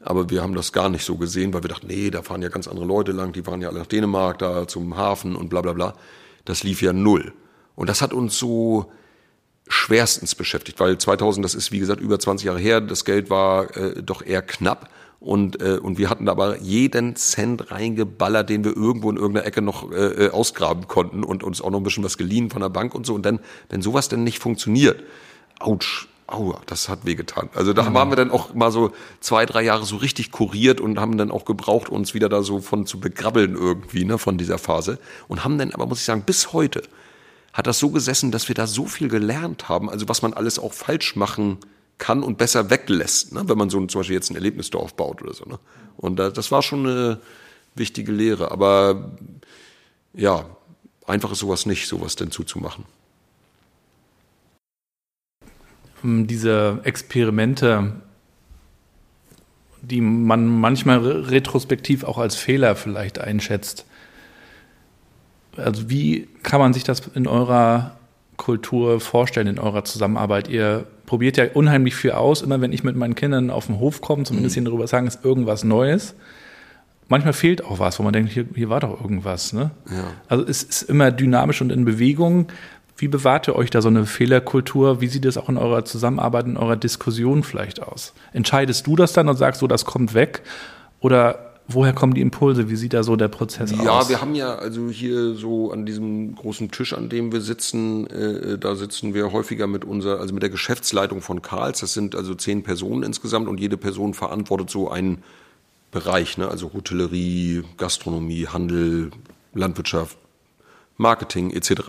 Aber wir haben das gar nicht so gesehen, weil wir dachten, nee, da fahren ja ganz andere Leute lang, die fahren ja alle nach Dänemark, da zum Hafen und bla bla bla. Das lief ja null. Und das hat uns so schwerstens beschäftigt, weil 2000, das ist wie gesagt über 20 Jahre her, das Geld war äh, doch eher knapp. Und, äh, und wir hatten da aber jeden Cent reingeballert, den wir irgendwo in irgendeiner Ecke noch äh, äh, ausgraben konnten und uns auch noch ein bisschen was geliehen von der Bank und so. Und dann, wenn sowas denn nicht funktioniert, ouch, aua, das hat wehgetan. Also da mhm. waren wir dann auch mal so zwei, drei Jahre so richtig kuriert und haben dann auch gebraucht, uns wieder da so von zu begrabbeln irgendwie, ne, von dieser Phase. Und haben dann aber, muss ich sagen, bis heute hat das so gesessen, dass wir da so viel gelernt haben, also was man alles auch falsch machen kann und besser weglässt, ne? wenn man so zum Beispiel jetzt ein Erlebnisdorf baut oder so. Ne? Und das war schon eine wichtige Lehre. Aber ja, einfach ist sowas nicht, sowas denn zuzumachen. Ähm, diese Experimente, die man manchmal retrospektiv auch als Fehler vielleicht einschätzt. Also wie kann man sich das in eurer Kultur vorstellen, in eurer Zusammenarbeit? Ihr probiert ja unheimlich viel aus. Immer wenn ich mit meinen Kindern auf den Hof komme, zumindest mhm. hier darüber sagen, ist irgendwas Neues. Manchmal fehlt auch was, wo man denkt, hier, hier war doch irgendwas. Ne? Ja. Also es ist immer dynamisch und in Bewegung. Wie bewahrt ihr euch da so eine Fehlerkultur? Wie sieht es auch in eurer Zusammenarbeit, in eurer Diskussion vielleicht aus? Entscheidest du das dann und sagst so, das kommt weg? Oder woher kommen die Impulse? Wie sieht da so der Prozess ja, aus? Ja, wir haben ja also hier so an diesem großen Tisch, an dem wir sitzen, äh, da sitzen wir häufiger mit unserer, also mit der Geschäftsleitung von Karls. Das sind also zehn Personen insgesamt und jede Person verantwortet so einen Bereich, ne? also Hotellerie, Gastronomie, Handel, Landwirtschaft, Marketing etc.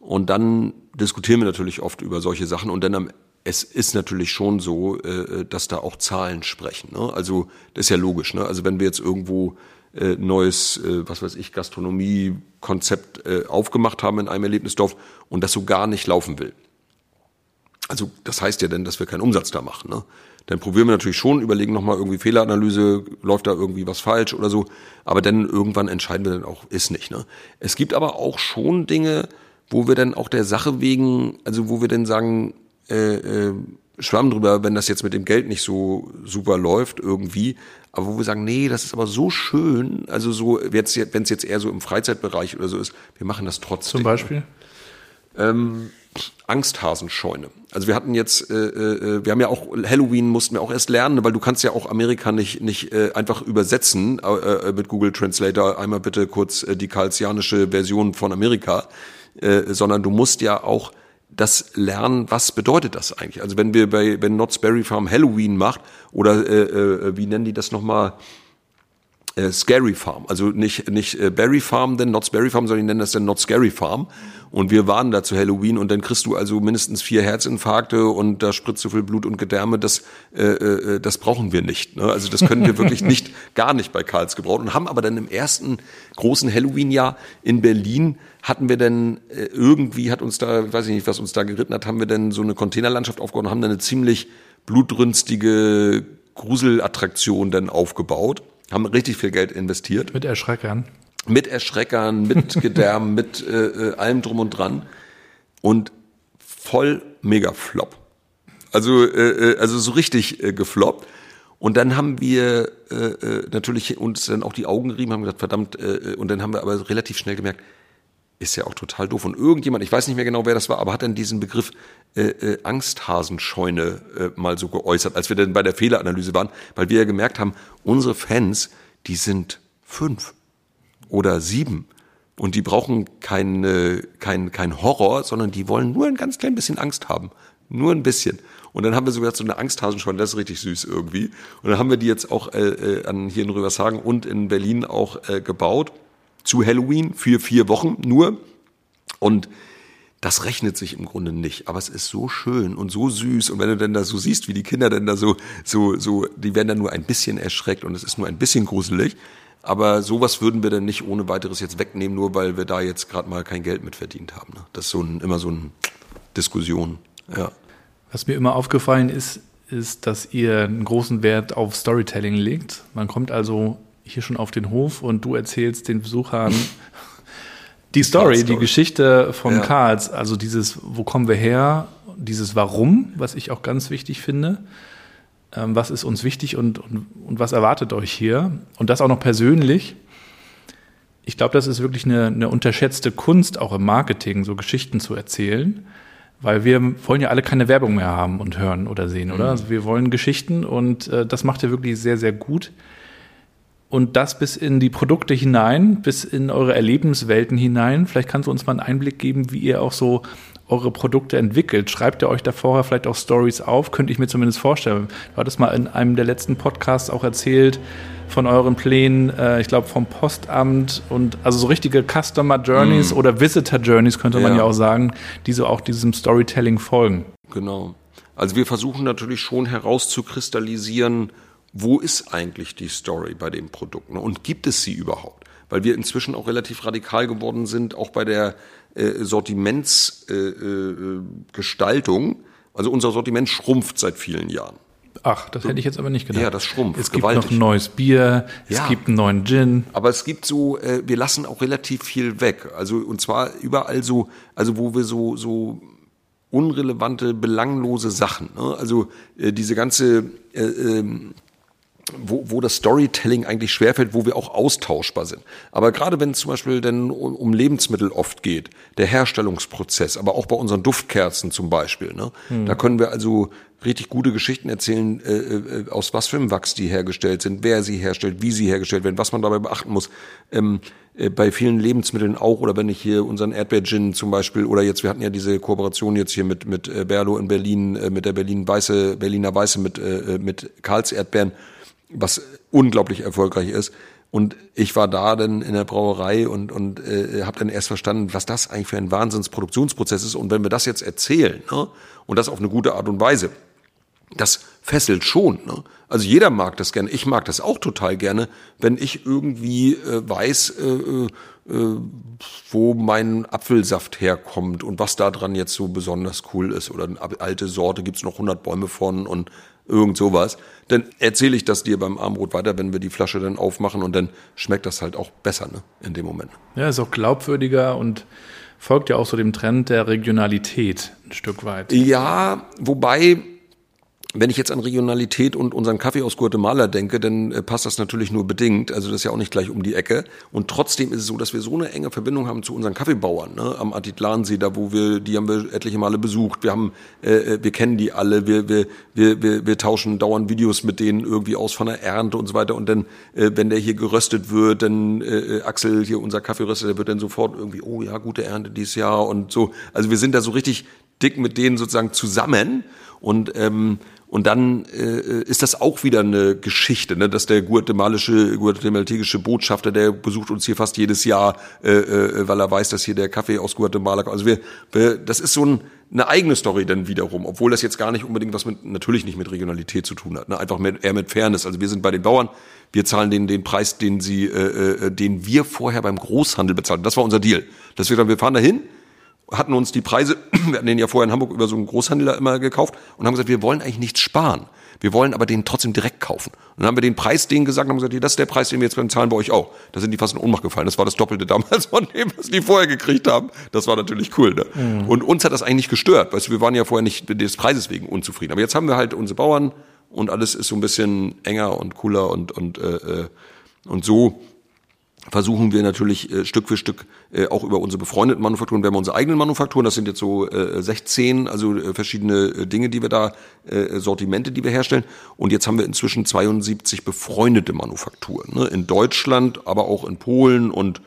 Und dann diskutieren wir natürlich oft über solche Sachen und dann am es ist natürlich schon so, äh, dass da auch Zahlen sprechen. Ne? Also das ist ja logisch. Ne? Also wenn wir jetzt irgendwo äh, neues, äh, was weiß ich, Gastronomie-Konzept äh, aufgemacht haben in einem Erlebnisdorf und das so gar nicht laufen will. Also das heißt ja dann, dass wir keinen Umsatz da machen. Ne? Dann probieren wir natürlich schon, überlegen nochmal irgendwie Fehleranalyse, läuft da irgendwie was falsch oder so. Aber dann irgendwann entscheiden wir dann auch, ist nicht. Ne? Es gibt aber auch schon Dinge, wo wir dann auch der Sache wegen, also wo wir dann sagen, äh, äh, Schwamm drüber, wenn das jetzt mit dem Geld nicht so super läuft irgendwie, aber wo wir sagen, nee, das ist aber so schön, also so, wenn es jetzt eher so im Freizeitbereich oder so ist, wir machen das trotzdem. Zum Beispiel? Ähm, Angsthasenscheune. Also wir hatten jetzt, äh, äh, wir haben ja auch Halloween mussten wir auch erst lernen, weil du kannst ja auch Amerika nicht nicht äh, einfach übersetzen äh, äh, mit Google Translator. Einmal bitte kurz äh, die karlsianische Version von Amerika, äh, sondern du musst ja auch das lernen, was bedeutet das eigentlich? Also wenn wir bei wenn Knott's Berry Farm Halloween macht oder äh, äh, wie nennen die das nochmal? Äh, Scary Farm, also nicht nicht äh, Berry Farm, denn Knott's Berry Farm, sondern die nennen das dann Not Scary Farm. Und wir waren da zu Halloween und dann kriegst du also mindestens vier Herzinfarkte und da spritzt so viel Blut und Gedärme, das, äh, äh, das brauchen wir nicht. Ne? Also das können wir wirklich nicht, gar nicht bei Karls gebraucht und haben aber dann im ersten großen Halloween-Jahr in Berlin hatten wir dann äh, irgendwie, hat uns da, weiß ich nicht, was uns da geritten hat, haben wir dann so eine Containerlandschaft aufgebaut und haben dann eine ziemlich blutrünstige Gruselattraktion dann aufgebaut, haben richtig viel Geld investiert. Mit Erschreckern mit Erschreckern, mit Gedärm, mit äh, äh, allem drum und dran und voll mega flop. Also äh, äh, also so richtig äh, gefloppt. Und dann haben wir äh, äh, natürlich uns dann auch die Augen gerieben, haben gesagt, verdammt, äh, und dann haben wir aber relativ schnell gemerkt, ist ja auch total doof. Und irgendjemand, ich weiß nicht mehr genau, wer das war, aber hat dann diesen Begriff äh, äh, Angsthasenscheune äh, mal so geäußert, als wir dann bei der Fehleranalyse waren, weil wir ja gemerkt haben, unsere Fans, die sind fünf oder sieben. Und die brauchen kein, kein, kein Horror, sondern die wollen nur ein ganz klein bisschen Angst haben. Nur ein bisschen. Und dann haben wir sogar so eine Angsthasenschweine, das ist richtig süß irgendwie. Und dann haben wir die jetzt auch äh, äh, an, hier in Rübershagen und in Berlin auch äh, gebaut. Zu Halloween für vier Wochen nur. Und das rechnet sich im Grunde nicht, aber es ist so schön und so süß und wenn du denn da so siehst, wie die Kinder denn da so so so, die werden dann nur ein bisschen erschreckt und es ist nur ein bisschen gruselig, aber sowas würden wir dann nicht ohne weiteres jetzt wegnehmen, nur weil wir da jetzt gerade mal kein Geld mit verdient haben. Ne? Das ist so ein, immer so eine Diskussion. Ja. Was mir immer aufgefallen ist, ist, dass ihr einen großen Wert auf Storytelling legt. Man kommt also hier schon auf den Hof und du erzählst den Besuchern die Story, die, Story. die Geschichte von ja. Karls, also dieses, wo kommen wir her, dieses Warum, was ich auch ganz wichtig finde ähm, was ist uns wichtig und, und, und was erwartet euch hier? Und das auch noch persönlich. Ich glaube, das ist wirklich eine, eine unterschätzte Kunst, auch im Marketing, so Geschichten zu erzählen. Weil wir wollen ja alle keine Werbung mehr haben und hören oder sehen, oder? Mhm. Also wir wollen Geschichten und äh, das macht ihr wirklich sehr, sehr gut. Und das bis in die Produkte hinein, bis in eure Erlebenswelten hinein. Vielleicht kannst du uns mal einen Einblick geben, wie ihr auch so eure Produkte entwickelt? Schreibt ihr euch da vorher vielleicht auch Stories auf? Könnte ich mir zumindest vorstellen. Du hattest mal in einem der letzten Podcasts auch erzählt von euren Plänen, äh, ich glaube vom Postamt und also so richtige Customer Journeys mm. oder Visitor Journeys könnte ja. man ja auch sagen, die so auch diesem Storytelling folgen. Genau. Also wir versuchen natürlich schon herauszukristallisieren, wo ist eigentlich die Story bei dem Produkt ne? und gibt es sie überhaupt? Weil wir inzwischen auch relativ radikal geworden sind, auch bei der äh, Sortimentsgestaltung. Äh, äh, also unser Sortiment schrumpft seit vielen Jahren. Ach, das hätte ich jetzt aber nicht gedacht. Ja, das schrumpft. Es gibt gewaltig. noch ein neues Bier, es ja. gibt einen neuen Gin. Aber es gibt so, äh, wir lassen auch relativ viel weg. Also und zwar überall so, also wo wir so so unrelevante, belanglose Sachen. Ne? Also äh, diese ganze äh, ähm, wo, wo das Storytelling eigentlich schwerfällt, wo wir auch austauschbar sind. Aber gerade wenn es zum Beispiel denn um, Lebensmittel oft geht, der Herstellungsprozess, aber auch bei unseren Duftkerzen zum Beispiel, ne, hm. da können wir also richtig gute Geschichten erzählen, äh, äh, aus was für einem Wachs die hergestellt sind, wer sie herstellt, wie sie hergestellt werden, was man dabei beachten muss. Ähm, äh, bei vielen Lebensmitteln auch, oder wenn ich hier unseren Erdbeer-Gin zum Beispiel, oder jetzt, wir hatten ja diese Kooperation jetzt hier mit, mit äh, Berlo in Berlin, äh, mit der Berlin Weiße, Berliner Weiße mit, äh, mit Karls Erdbeeren was unglaublich erfolgreich ist. Und ich war da dann in der Brauerei und, und äh, habe dann erst verstanden, was das eigentlich für ein Wahnsinnsproduktionsprozess ist. Und wenn wir das jetzt erzählen, ne, und das auf eine gute Art und Weise, das fesselt schon. Ne? Also jeder mag das gerne. Ich mag das auch total gerne, wenn ich irgendwie äh, weiß, äh, äh, äh wo mein Apfelsaft herkommt und was da dran jetzt so besonders cool ist. Oder eine alte Sorte gibt's noch 100 Bäume von und irgend sowas, dann erzähle ich das dir beim Armbrot weiter, wenn wir die Flasche dann aufmachen und dann schmeckt das halt auch besser ne, in dem Moment. Ja, ist auch glaubwürdiger und folgt ja auch so dem Trend der Regionalität ein Stück weit. Ja, wobei wenn ich jetzt an Regionalität und unseren Kaffee aus Guatemala denke, dann äh, passt das natürlich nur bedingt. Also das ist ja auch nicht gleich um die Ecke. Und trotzdem ist es so, dass wir so eine enge Verbindung haben zu unseren Kaffeebauern ne? am Atitlansee, da wo wir, die haben wir etliche Male besucht. Wir haben, äh, äh, wir kennen die alle. Wir, wir, wir, wir, wir tauschen dauernd Videos mit denen irgendwie aus von der Ernte und so weiter. Und dann, äh, wenn der hier geröstet wird, dann äh, äh Axel hier unser Kaffeeröster, der wird dann sofort irgendwie, oh ja, gute Ernte dieses Jahr und so. Also wir sind da so richtig dick mit denen sozusagen zusammen und ähm, und dann äh, ist das auch wieder eine Geschichte, ne? dass der guatemalische, guatemaltekische Botschafter, der besucht uns hier fast jedes Jahr, äh, äh, weil er weiß, dass hier der Kaffee aus Guatemala kommt. Also wir, wir das ist so ein, eine eigene Story dann wiederum, obwohl das jetzt gar nicht unbedingt was mit, natürlich nicht mit Regionalität zu tun hat, ne? einfach mit, eher mit Fairness. Also wir sind bei den Bauern, wir zahlen denen den Preis, den sie, äh, äh, den wir vorher beim Großhandel bezahlen. Das war unser Deal. Dass wir wir fahren dahin, hatten uns die Preise, wir hatten den ja vorher in Hamburg über so einen Großhändler immer gekauft und haben gesagt, wir wollen eigentlich nichts sparen. Wir wollen aber den trotzdem direkt kaufen. Und dann haben wir den Preis denen gesagt und haben gesagt, das ist der Preis, den wir jetzt beim Zahlen bei euch auch. Da sind die fast in Ohnmacht gefallen. Das war das Doppelte damals von dem, was die vorher gekriegt haben. Das war natürlich cool. Ne? Mhm. Und uns hat das eigentlich gestört. Weißt du, wir waren ja vorher nicht des Preises wegen unzufrieden. Aber jetzt haben wir halt unsere Bauern und alles ist so ein bisschen enger und cooler und, und, äh, äh und so versuchen wir natürlich äh, Stück für Stück äh, auch über unsere befreundeten Manufakturen, wir haben unsere eigenen Manufakturen, das sind jetzt so äh, 16, also äh, verschiedene äh, Dinge, die wir da, äh, Sortimente, die wir herstellen. Und jetzt haben wir inzwischen 72 befreundete Manufakturen. Ne? In Deutschland, aber auch in Polen und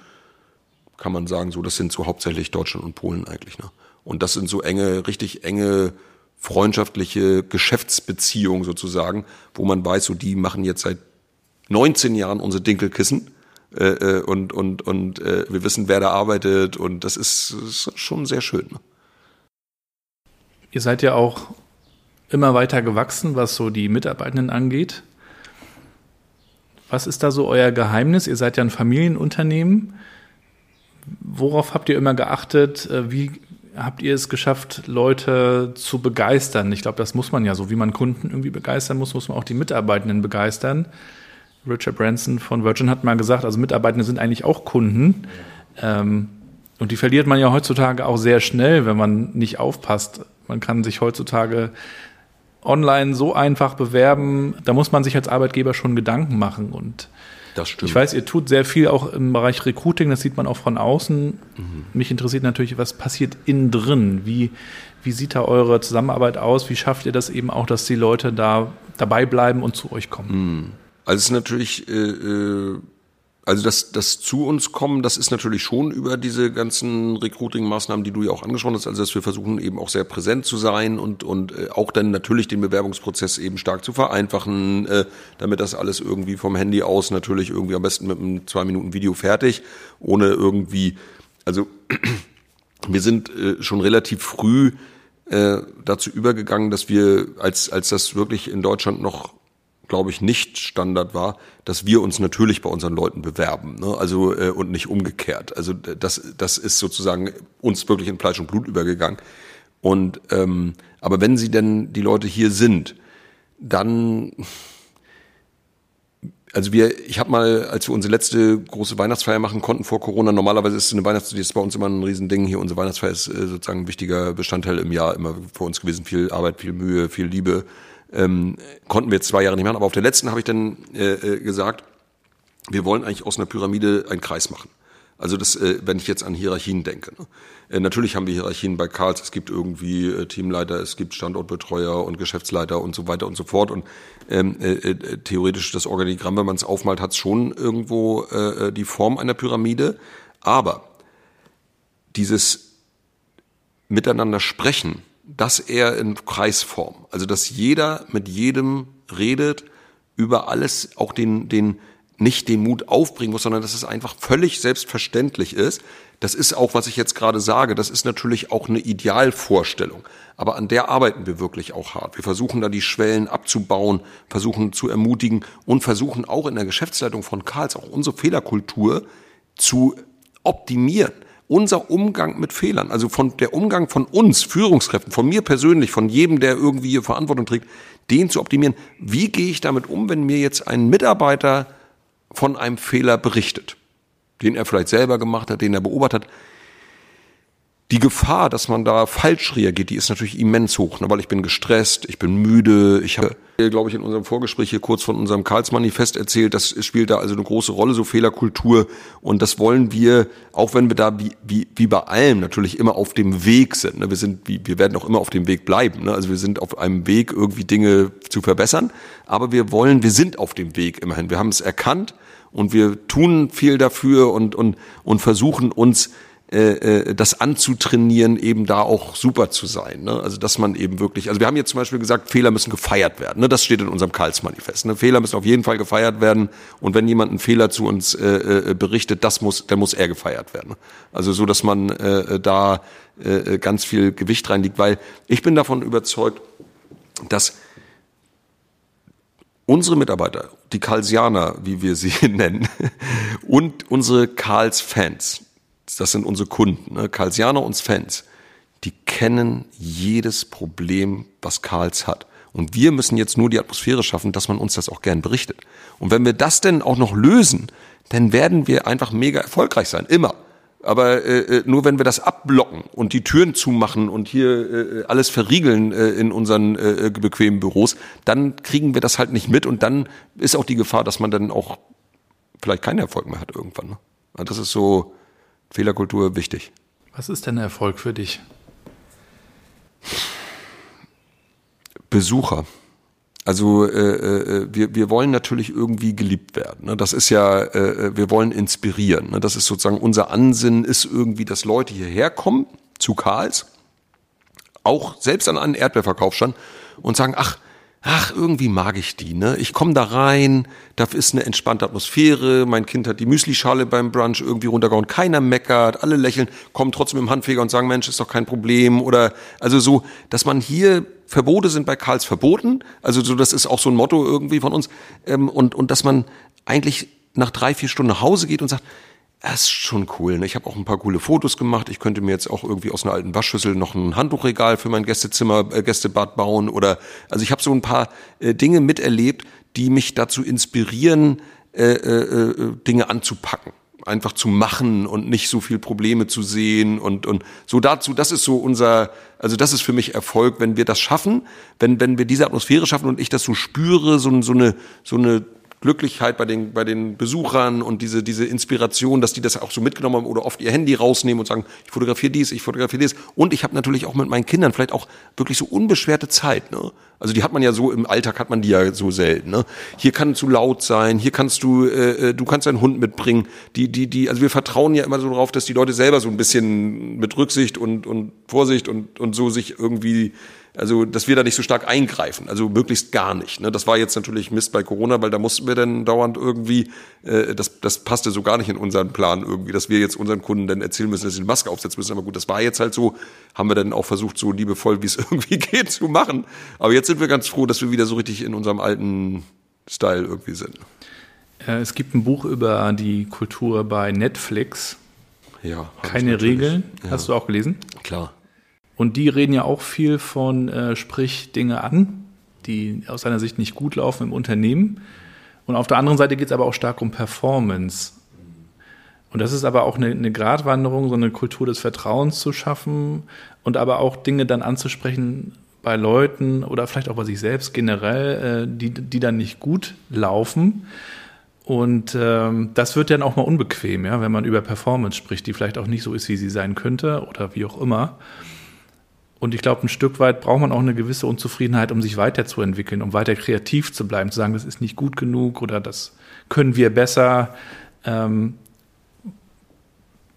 kann man sagen, so, das sind so hauptsächlich Deutschland und Polen eigentlich. Ne? Und das sind so enge, richtig enge freundschaftliche Geschäftsbeziehungen sozusagen, wo man weiß, so die machen jetzt seit 19 Jahren unsere Dinkelkissen äh, äh, und, und, und äh, wir wissen, wer da arbeitet und das ist, ist schon sehr schön. Ihr seid ja auch immer weiter gewachsen, was so die Mitarbeitenden angeht. Was ist da so euer Geheimnis? Ihr seid ja ein Familienunternehmen. Worauf habt ihr immer geachtet? Äh, wie habt ihr es geschafft, Leute zu begeistern? Ich glaube, das muss man ja so, wie man Kunden irgendwie begeistern muss, muss man auch die Mitarbeitenden begeistern. Richard Branson von Virgin hat mal gesagt, also Mitarbeitende sind eigentlich auch Kunden. Ähm, und die verliert man ja heutzutage auch sehr schnell, wenn man nicht aufpasst. Man kann sich heutzutage online so einfach bewerben. Da muss man sich als Arbeitgeber schon Gedanken machen. Und das stimmt. ich weiß, ihr tut sehr viel auch im Bereich Recruiting. Das sieht man auch von außen. Mhm. Mich interessiert natürlich, was passiert innen drin? Wie, wie sieht da eure Zusammenarbeit aus? Wie schafft ihr das eben auch, dass die Leute da dabei bleiben und zu euch kommen? Mhm. Also es ist natürlich, äh, äh, also das, das zu uns kommen, das ist natürlich schon über diese ganzen Recruiting-Maßnahmen, die du ja auch angesprochen hast, also dass wir versuchen eben auch sehr präsent zu sein und, und äh, auch dann natürlich den Bewerbungsprozess eben stark zu vereinfachen, äh, damit das alles irgendwie vom Handy aus natürlich irgendwie am besten mit einem zwei Minuten Video fertig, ohne irgendwie, also wir sind äh, schon relativ früh äh, dazu übergegangen, dass wir, als, als das wirklich in Deutschland noch glaube ich, nicht Standard war, dass wir uns natürlich bei unseren Leuten bewerben, ne? also äh, und nicht umgekehrt. Also das, das ist sozusagen uns wirklich in Fleisch und Blut übergegangen. Und ähm, aber wenn sie denn die Leute hier sind, dann also wir, ich habe mal, als wir unsere letzte große Weihnachtsfeier machen konnten vor Corona, normalerweise ist eine Weihnachtsfeier, ist bei uns immer ein Riesending hier. Unsere Weihnachtsfeier ist äh, sozusagen ein wichtiger Bestandteil im Jahr immer für uns gewesen. Viel Arbeit, viel Mühe, viel Liebe ähm, konnten wir jetzt zwei Jahre nicht machen, aber auf der letzten habe ich dann äh, äh, gesagt, wir wollen eigentlich aus einer Pyramide einen Kreis machen. Also das, äh, wenn ich jetzt an Hierarchien denke. Ne? Äh, natürlich haben wir Hierarchien bei Karls. Es gibt irgendwie äh, Teamleiter, es gibt Standortbetreuer und Geschäftsleiter und so weiter und so fort. Und ähm, äh, äh, theoretisch das Organigramm, wenn man es aufmalt, hat schon irgendwo äh, die Form einer Pyramide. Aber dieses Miteinander sprechen, das eher in Kreisform. Also, dass jeder mit jedem redet über alles, auch den, den, nicht den Mut aufbringen muss, sondern dass es einfach völlig selbstverständlich ist. Das ist auch, was ich jetzt gerade sage, das ist natürlich auch eine Idealvorstellung. Aber an der arbeiten wir wirklich auch hart. Wir versuchen da die Schwellen abzubauen, versuchen zu ermutigen und versuchen auch in der Geschäftsleitung von Karls auch unsere Fehlerkultur zu optimieren unser Umgang mit Fehlern, also von der Umgang von uns, Führungskräften, von mir persönlich, von jedem, der irgendwie hier Verantwortung trägt, den zu optimieren. Wie gehe ich damit um, wenn mir jetzt ein Mitarbeiter von einem Fehler berichtet, den er vielleicht selber gemacht hat, den er beobachtet hat? Die Gefahr, dass man da falsch reagiert, die ist natürlich immens hoch, ne? weil ich bin gestresst, ich bin müde, ich habe, glaube ich, in unserem Vorgespräch hier kurz von unserem Karlsmanifest erzählt, das spielt da also eine große Rolle, so Fehlerkultur und das wollen wir, auch wenn wir da wie, wie, wie bei allem natürlich immer auf dem Weg sind, ne? wir sind, wir werden auch immer auf dem Weg bleiben, ne? also wir sind auf einem Weg, irgendwie Dinge zu verbessern, aber wir wollen, wir sind auf dem Weg immerhin, wir haben es erkannt und wir tun viel dafür und, und, und versuchen uns äh, äh, das anzutrainieren, eben da auch super zu sein. Ne? Also dass man eben wirklich, also wir haben jetzt zum Beispiel gesagt, Fehler müssen gefeiert werden. Ne? Das steht in unserem Karls-Manifest. Ne? Fehler müssen auf jeden Fall gefeiert werden. Und wenn jemand einen Fehler zu uns äh, äh, berichtet, das muss, dann muss er gefeiert werden. Also so, dass man äh, da äh, ganz viel Gewicht reinliegt, weil ich bin davon überzeugt, dass unsere Mitarbeiter, die Karlsianer, wie wir sie nennen, und unsere Karls-Fans, das sind unsere Kunden, ne? Karlsianer und Fans, die kennen jedes Problem, was Karls hat. Und wir müssen jetzt nur die Atmosphäre schaffen, dass man uns das auch gern berichtet. Und wenn wir das denn auch noch lösen, dann werden wir einfach mega erfolgreich sein, immer. Aber äh, äh nur wenn wir das abblocken und die Türen zumachen und hier äh, alles verriegeln äh, in unseren äh, bequemen Büros, dann kriegen wir das halt nicht mit und dann ist auch die Gefahr, dass man dann auch vielleicht keinen Erfolg mehr hat irgendwann. Ne? Das ist so, Fehlerkultur wichtig. Was ist denn Erfolg für dich? Besucher. Also äh, äh, wir, wir wollen natürlich irgendwie geliebt werden. Ne? Das ist ja, äh, wir wollen inspirieren. Ne? Das ist sozusagen unser Ansinnen, ist irgendwie, dass Leute hierher kommen zu Karls, auch selbst an einen Erdbeerverkaufsstand und sagen, ach, ach, irgendwie mag ich die, ne? Ich komme da rein, da ist eine entspannte Atmosphäre, mein Kind hat die Müslischale beim Brunch irgendwie runtergehauen, keiner meckert, alle lächeln, kommen trotzdem im Handfeger und sagen, Mensch, ist doch kein Problem oder also so, dass man hier Verbote sind bei Karls verboten, also so, das ist auch so ein Motto irgendwie von uns ähm, und und dass man eigentlich nach drei vier Stunden nach Hause geht und sagt, das ist schon cool. Ne? Ich habe auch ein paar coole Fotos gemacht. Ich könnte mir jetzt auch irgendwie aus einer alten Waschschüssel noch ein Handtuchregal für mein Gästezimmer, äh, Gästebad bauen oder also ich habe so ein paar äh, Dinge miterlebt, die mich dazu inspirieren, äh, äh, äh, Dinge anzupacken, einfach zu machen und nicht so viel Probleme zu sehen und und so dazu. Das ist so unser, also das ist für mich Erfolg, wenn wir das schaffen, wenn wenn wir diese Atmosphäre schaffen und ich das so spüre, so so eine so eine Glücklichkeit bei den, bei den Besuchern und diese, diese Inspiration, dass die das auch so mitgenommen haben oder oft ihr Handy rausnehmen und sagen, ich fotografiere dies, ich fotografiere dies. Und ich habe natürlich auch mit meinen Kindern vielleicht auch wirklich so unbeschwerte Zeit. Ne? Also die hat man ja so, im Alltag hat man die ja so selten. Ne? Hier kann es zu laut sein, hier kannst du, äh, äh, du kannst deinen Hund mitbringen. Die, die, die, also wir vertrauen ja immer so darauf, dass die Leute selber so ein bisschen mit Rücksicht und, und Vorsicht und, und so sich irgendwie also, dass wir da nicht so stark eingreifen, also möglichst gar nicht. Ne? Das war jetzt natürlich Mist bei Corona, weil da mussten wir dann dauernd irgendwie, äh, das, das passte so gar nicht in unseren Plan irgendwie, dass wir jetzt unseren Kunden dann erzählen müssen, dass sie die Maske aufsetzen müssen. Aber gut, das war jetzt halt so, haben wir dann auch versucht, so liebevoll, wie es irgendwie geht, zu machen. Aber jetzt sind wir ganz froh, dass wir wieder so richtig in unserem alten Style irgendwie sind. Äh, es gibt ein Buch über die Kultur bei Netflix. Ja. Keine Regeln. Ja. Hast du auch gelesen? Klar. Und die reden ja auch viel von, äh, sprich Dinge an, die aus seiner Sicht nicht gut laufen im Unternehmen. Und auf der anderen Seite geht es aber auch stark um Performance. Und das ist aber auch eine, eine Gratwanderung, so eine Kultur des Vertrauens zu schaffen und aber auch Dinge dann anzusprechen bei Leuten oder vielleicht auch bei sich selbst generell, äh, die, die dann nicht gut laufen. Und ähm, das wird dann auch mal unbequem, ja, wenn man über Performance spricht, die vielleicht auch nicht so ist, wie sie sein könnte oder wie auch immer. Und ich glaube, ein Stück weit braucht man auch eine gewisse Unzufriedenheit, um sich weiterzuentwickeln, um weiter kreativ zu bleiben, zu sagen, das ist nicht gut genug oder das können wir besser. Ähm,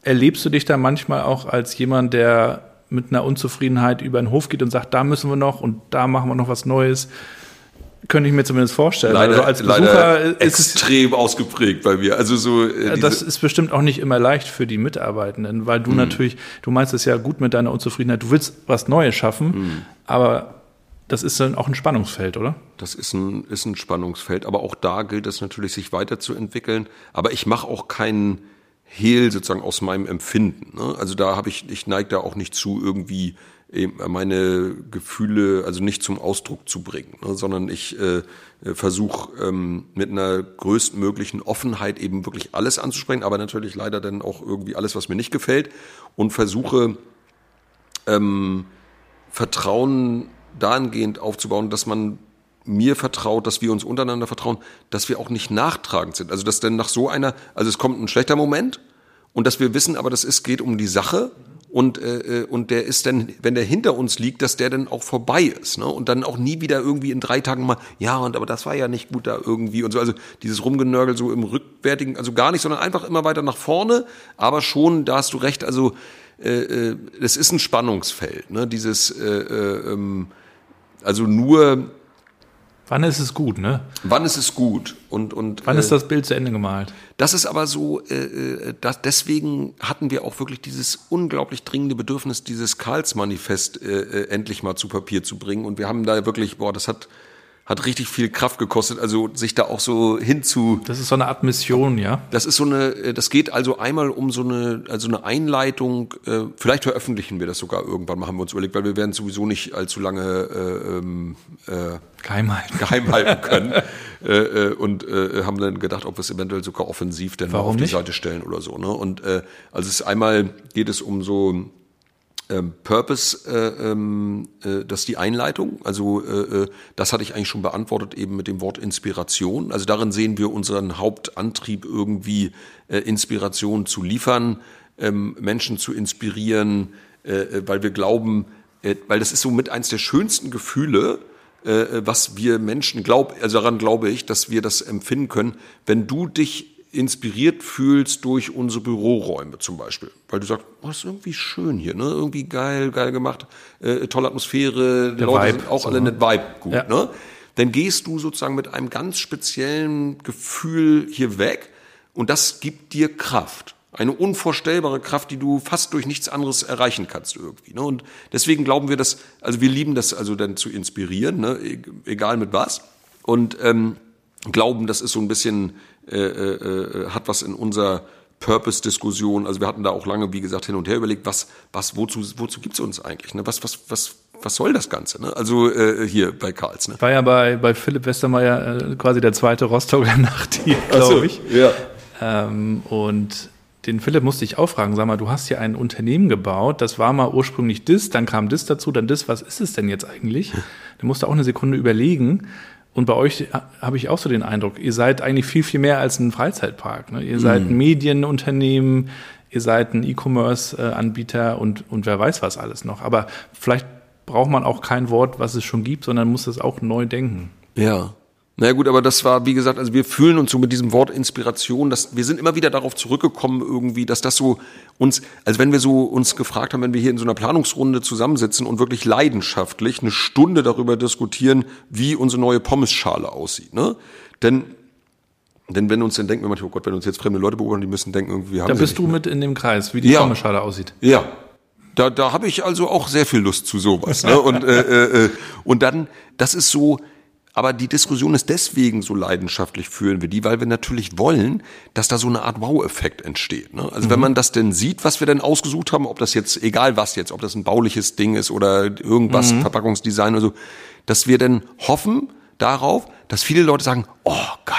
erlebst du dich da manchmal auch als jemand, der mit einer Unzufriedenheit über den Hof geht und sagt, da müssen wir noch und da machen wir noch was Neues? Könnte ich mir zumindest vorstellen. Leider, also als Besucher ist extrem ausgeprägt bei mir. Also so. Äh, das ist bestimmt auch nicht immer leicht für die Mitarbeitenden, weil du mhm. natürlich, du meinst es ja gut mit deiner Unzufriedenheit. Du willst was Neues schaffen, mhm. aber das ist dann auch ein Spannungsfeld, oder? Das ist ein, ist ein Spannungsfeld. Aber auch da gilt es natürlich, sich weiterzuentwickeln. Aber ich mache auch keinen Hehl sozusagen aus meinem Empfinden. Ne? Also da habe ich, ich neige da auch nicht zu irgendwie meine Gefühle also nicht zum Ausdruck zu bringen, ne, sondern ich äh, versuche ähm, mit einer größtmöglichen Offenheit eben wirklich alles anzusprechen, aber natürlich leider dann auch irgendwie alles, was mir nicht gefällt und versuche ähm, Vertrauen dahingehend aufzubauen, dass man mir vertraut, dass wir uns untereinander vertrauen, dass wir auch nicht nachtragend sind. Also dass dann nach so einer, also es kommt ein schlechter Moment und dass wir wissen, aber das ist geht um die Sache und äh, und der ist dann, wenn der hinter uns liegt, dass der dann auch vorbei ist, ne? Und dann auch nie wieder irgendwie in drei Tagen mal, ja und aber das war ja nicht gut da irgendwie und so. Also dieses Rumgenörgel so im rückwärtigen, also gar nicht, sondern einfach immer weiter nach vorne, aber schon, da hast du recht, also äh, äh, es ist ein Spannungsfeld, ne? Dieses äh, äh, ähm, also nur Wann ist es gut, ne? Wann ist es gut? Und, und, Wann ist das Bild zu Ende gemalt? Das ist aber so, äh, äh, das, deswegen hatten wir auch wirklich dieses unglaublich dringende Bedürfnis, dieses Karls-Manifest äh, äh, endlich mal zu Papier zu bringen. Und wir haben da wirklich, boah, das hat hat richtig viel Kraft gekostet, also sich da auch so hinzu. Das ist so eine Art Mission, ja. Das ist so eine, äh, das geht also einmal um so eine, also eine Einleitung. Äh, vielleicht veröffentlichen wir das sogar irgendwann, machen wir uns überlegt, weil wir werden sowieso nicht allzu lange äh, ähm, äh, geheim halten, geheim halten können äh, äh, und äh, haben dann gedacht, ob wir es eventuell sogar offensiv denn Warum auf die nicht? Seite stellen oder so. Ne? Und äh, also es ist einmal geht es um so ähm, Purpose, äh, ähm, äh, das ist die Einleitung. Also äh, äh, das hatte ich eigentlich schon beantwortet eben mit dem Wort Inspiration. Also darin sehen wir unseren Hauptantrieb irgendwie äh, Inspiration zu liefern, ähm, Menschen zu inspirieren, äh, äh, weil wir glauben, äh, weil das ist so mit eins der schönsten Gefühle, äh, was wir Menschen glauben, also daran glaube ich, dass wir das empfinden können, wenn du dich inspiriert fühlst durch unsere Büroräume zum Beispiel. Weil du sagst, oh, das ist irgendwie schön hier, ne? Irgendwie geil, geil gemacht, äh, tolle Atmosphäre, die Der Leute Vibe, sind auch so, alle ne? nicht Vibe gut, Ja. ne? Dann gehst du sozusagen mit einem ganz speziellen Gefühl hier weg und das gibt dir Kraft. Eine unvorstellbare Kraft, die du fast durch nichts anderes erreichen kannst irgendwie. Ne? Und deswegen glauben wir, dass, also wir lieben das also dann zu inspirieren, ne? E- egal mit was. Und ähm, glauben, das ist so ein bisschen, äh, äh, äh, hat was in unserer Purpose-Diskussion, also wir hatten da auch lange, wie gesagt, hin und her überlegt, was, was, wozu, wozu gibt's uns eigentlich? Ne? Was, was, was, was soll das Ganze? Ne? Also äh, hier bei Karls. Ne? War ja bei, bei Philipp Westermeier äh, quasi der zweite Rostocker Nachttier, glaube ich. Ja. Ähm, und den Philipp musste ich auch fragen, sag mal, du hast hier ein Unternehmen gebaut, das war mal ursprünglich das, dann kam das dazu, dann das, was ist es denn jetzt eigentlich? Der musste auch eine Sekunde überlegen. Und bei euch ha- habe ich auch so den Eindruck, ihr seid eigentlich viel, viel mehr als ein Freizeitpark. Ne? Ihr seid ein Medienunternehmen, ihr seid ein E-Commerce-Anbieter und, und wer weiß was alles noch. Aber vielleicht braucht man auch kein Wort, was es schon gibt, sondern muss es auch neu denken. Ja. Na ja, gut, aber das war, wie gesagt, also wir fühlen uns so mit diesem Wort Inspiration, dass wir sind immer wieder darauf zurückgekommen irgendwie, dass das so uns, also wenn wir so uns gefragt haben, wenn wir hier in so einer Planungsrunde zusammensitzen und wirklich leidenschaftlich eine Stunde darüber diskutieren, wie unsere neue Pommesschale aussieht, ne? Denn, denn wenn uns dann denken wir manchmal, oh Gott, wenn uns jetzt fremde Leute beobachten, die müssen denken irgendwie, wir haben Da bist du mehr. mit in dem Kreis, wie die Ja. Pommeschale aussieht. Ja, da, da habe ich also auch sehr viel Lust zu sowas. Ne? Und, äh, äh, äh, und dann, das ist so, aber die Diskussion ist deswegen so leidenschaftlich führen wir die, weil wir natürlich wollen, dass da so eine Art Wow-Effekt entsteht. Ne? Also wenn man das denn sieht, was wir denn ausgesucht haben, ob das jetzt, egal was jetzt, ob das ein bauliches Ding ist oder irgendwas, Verpackungsdesign oder so, dass wir dann hoffen darauf, dass viele Leute sagen, oh geil,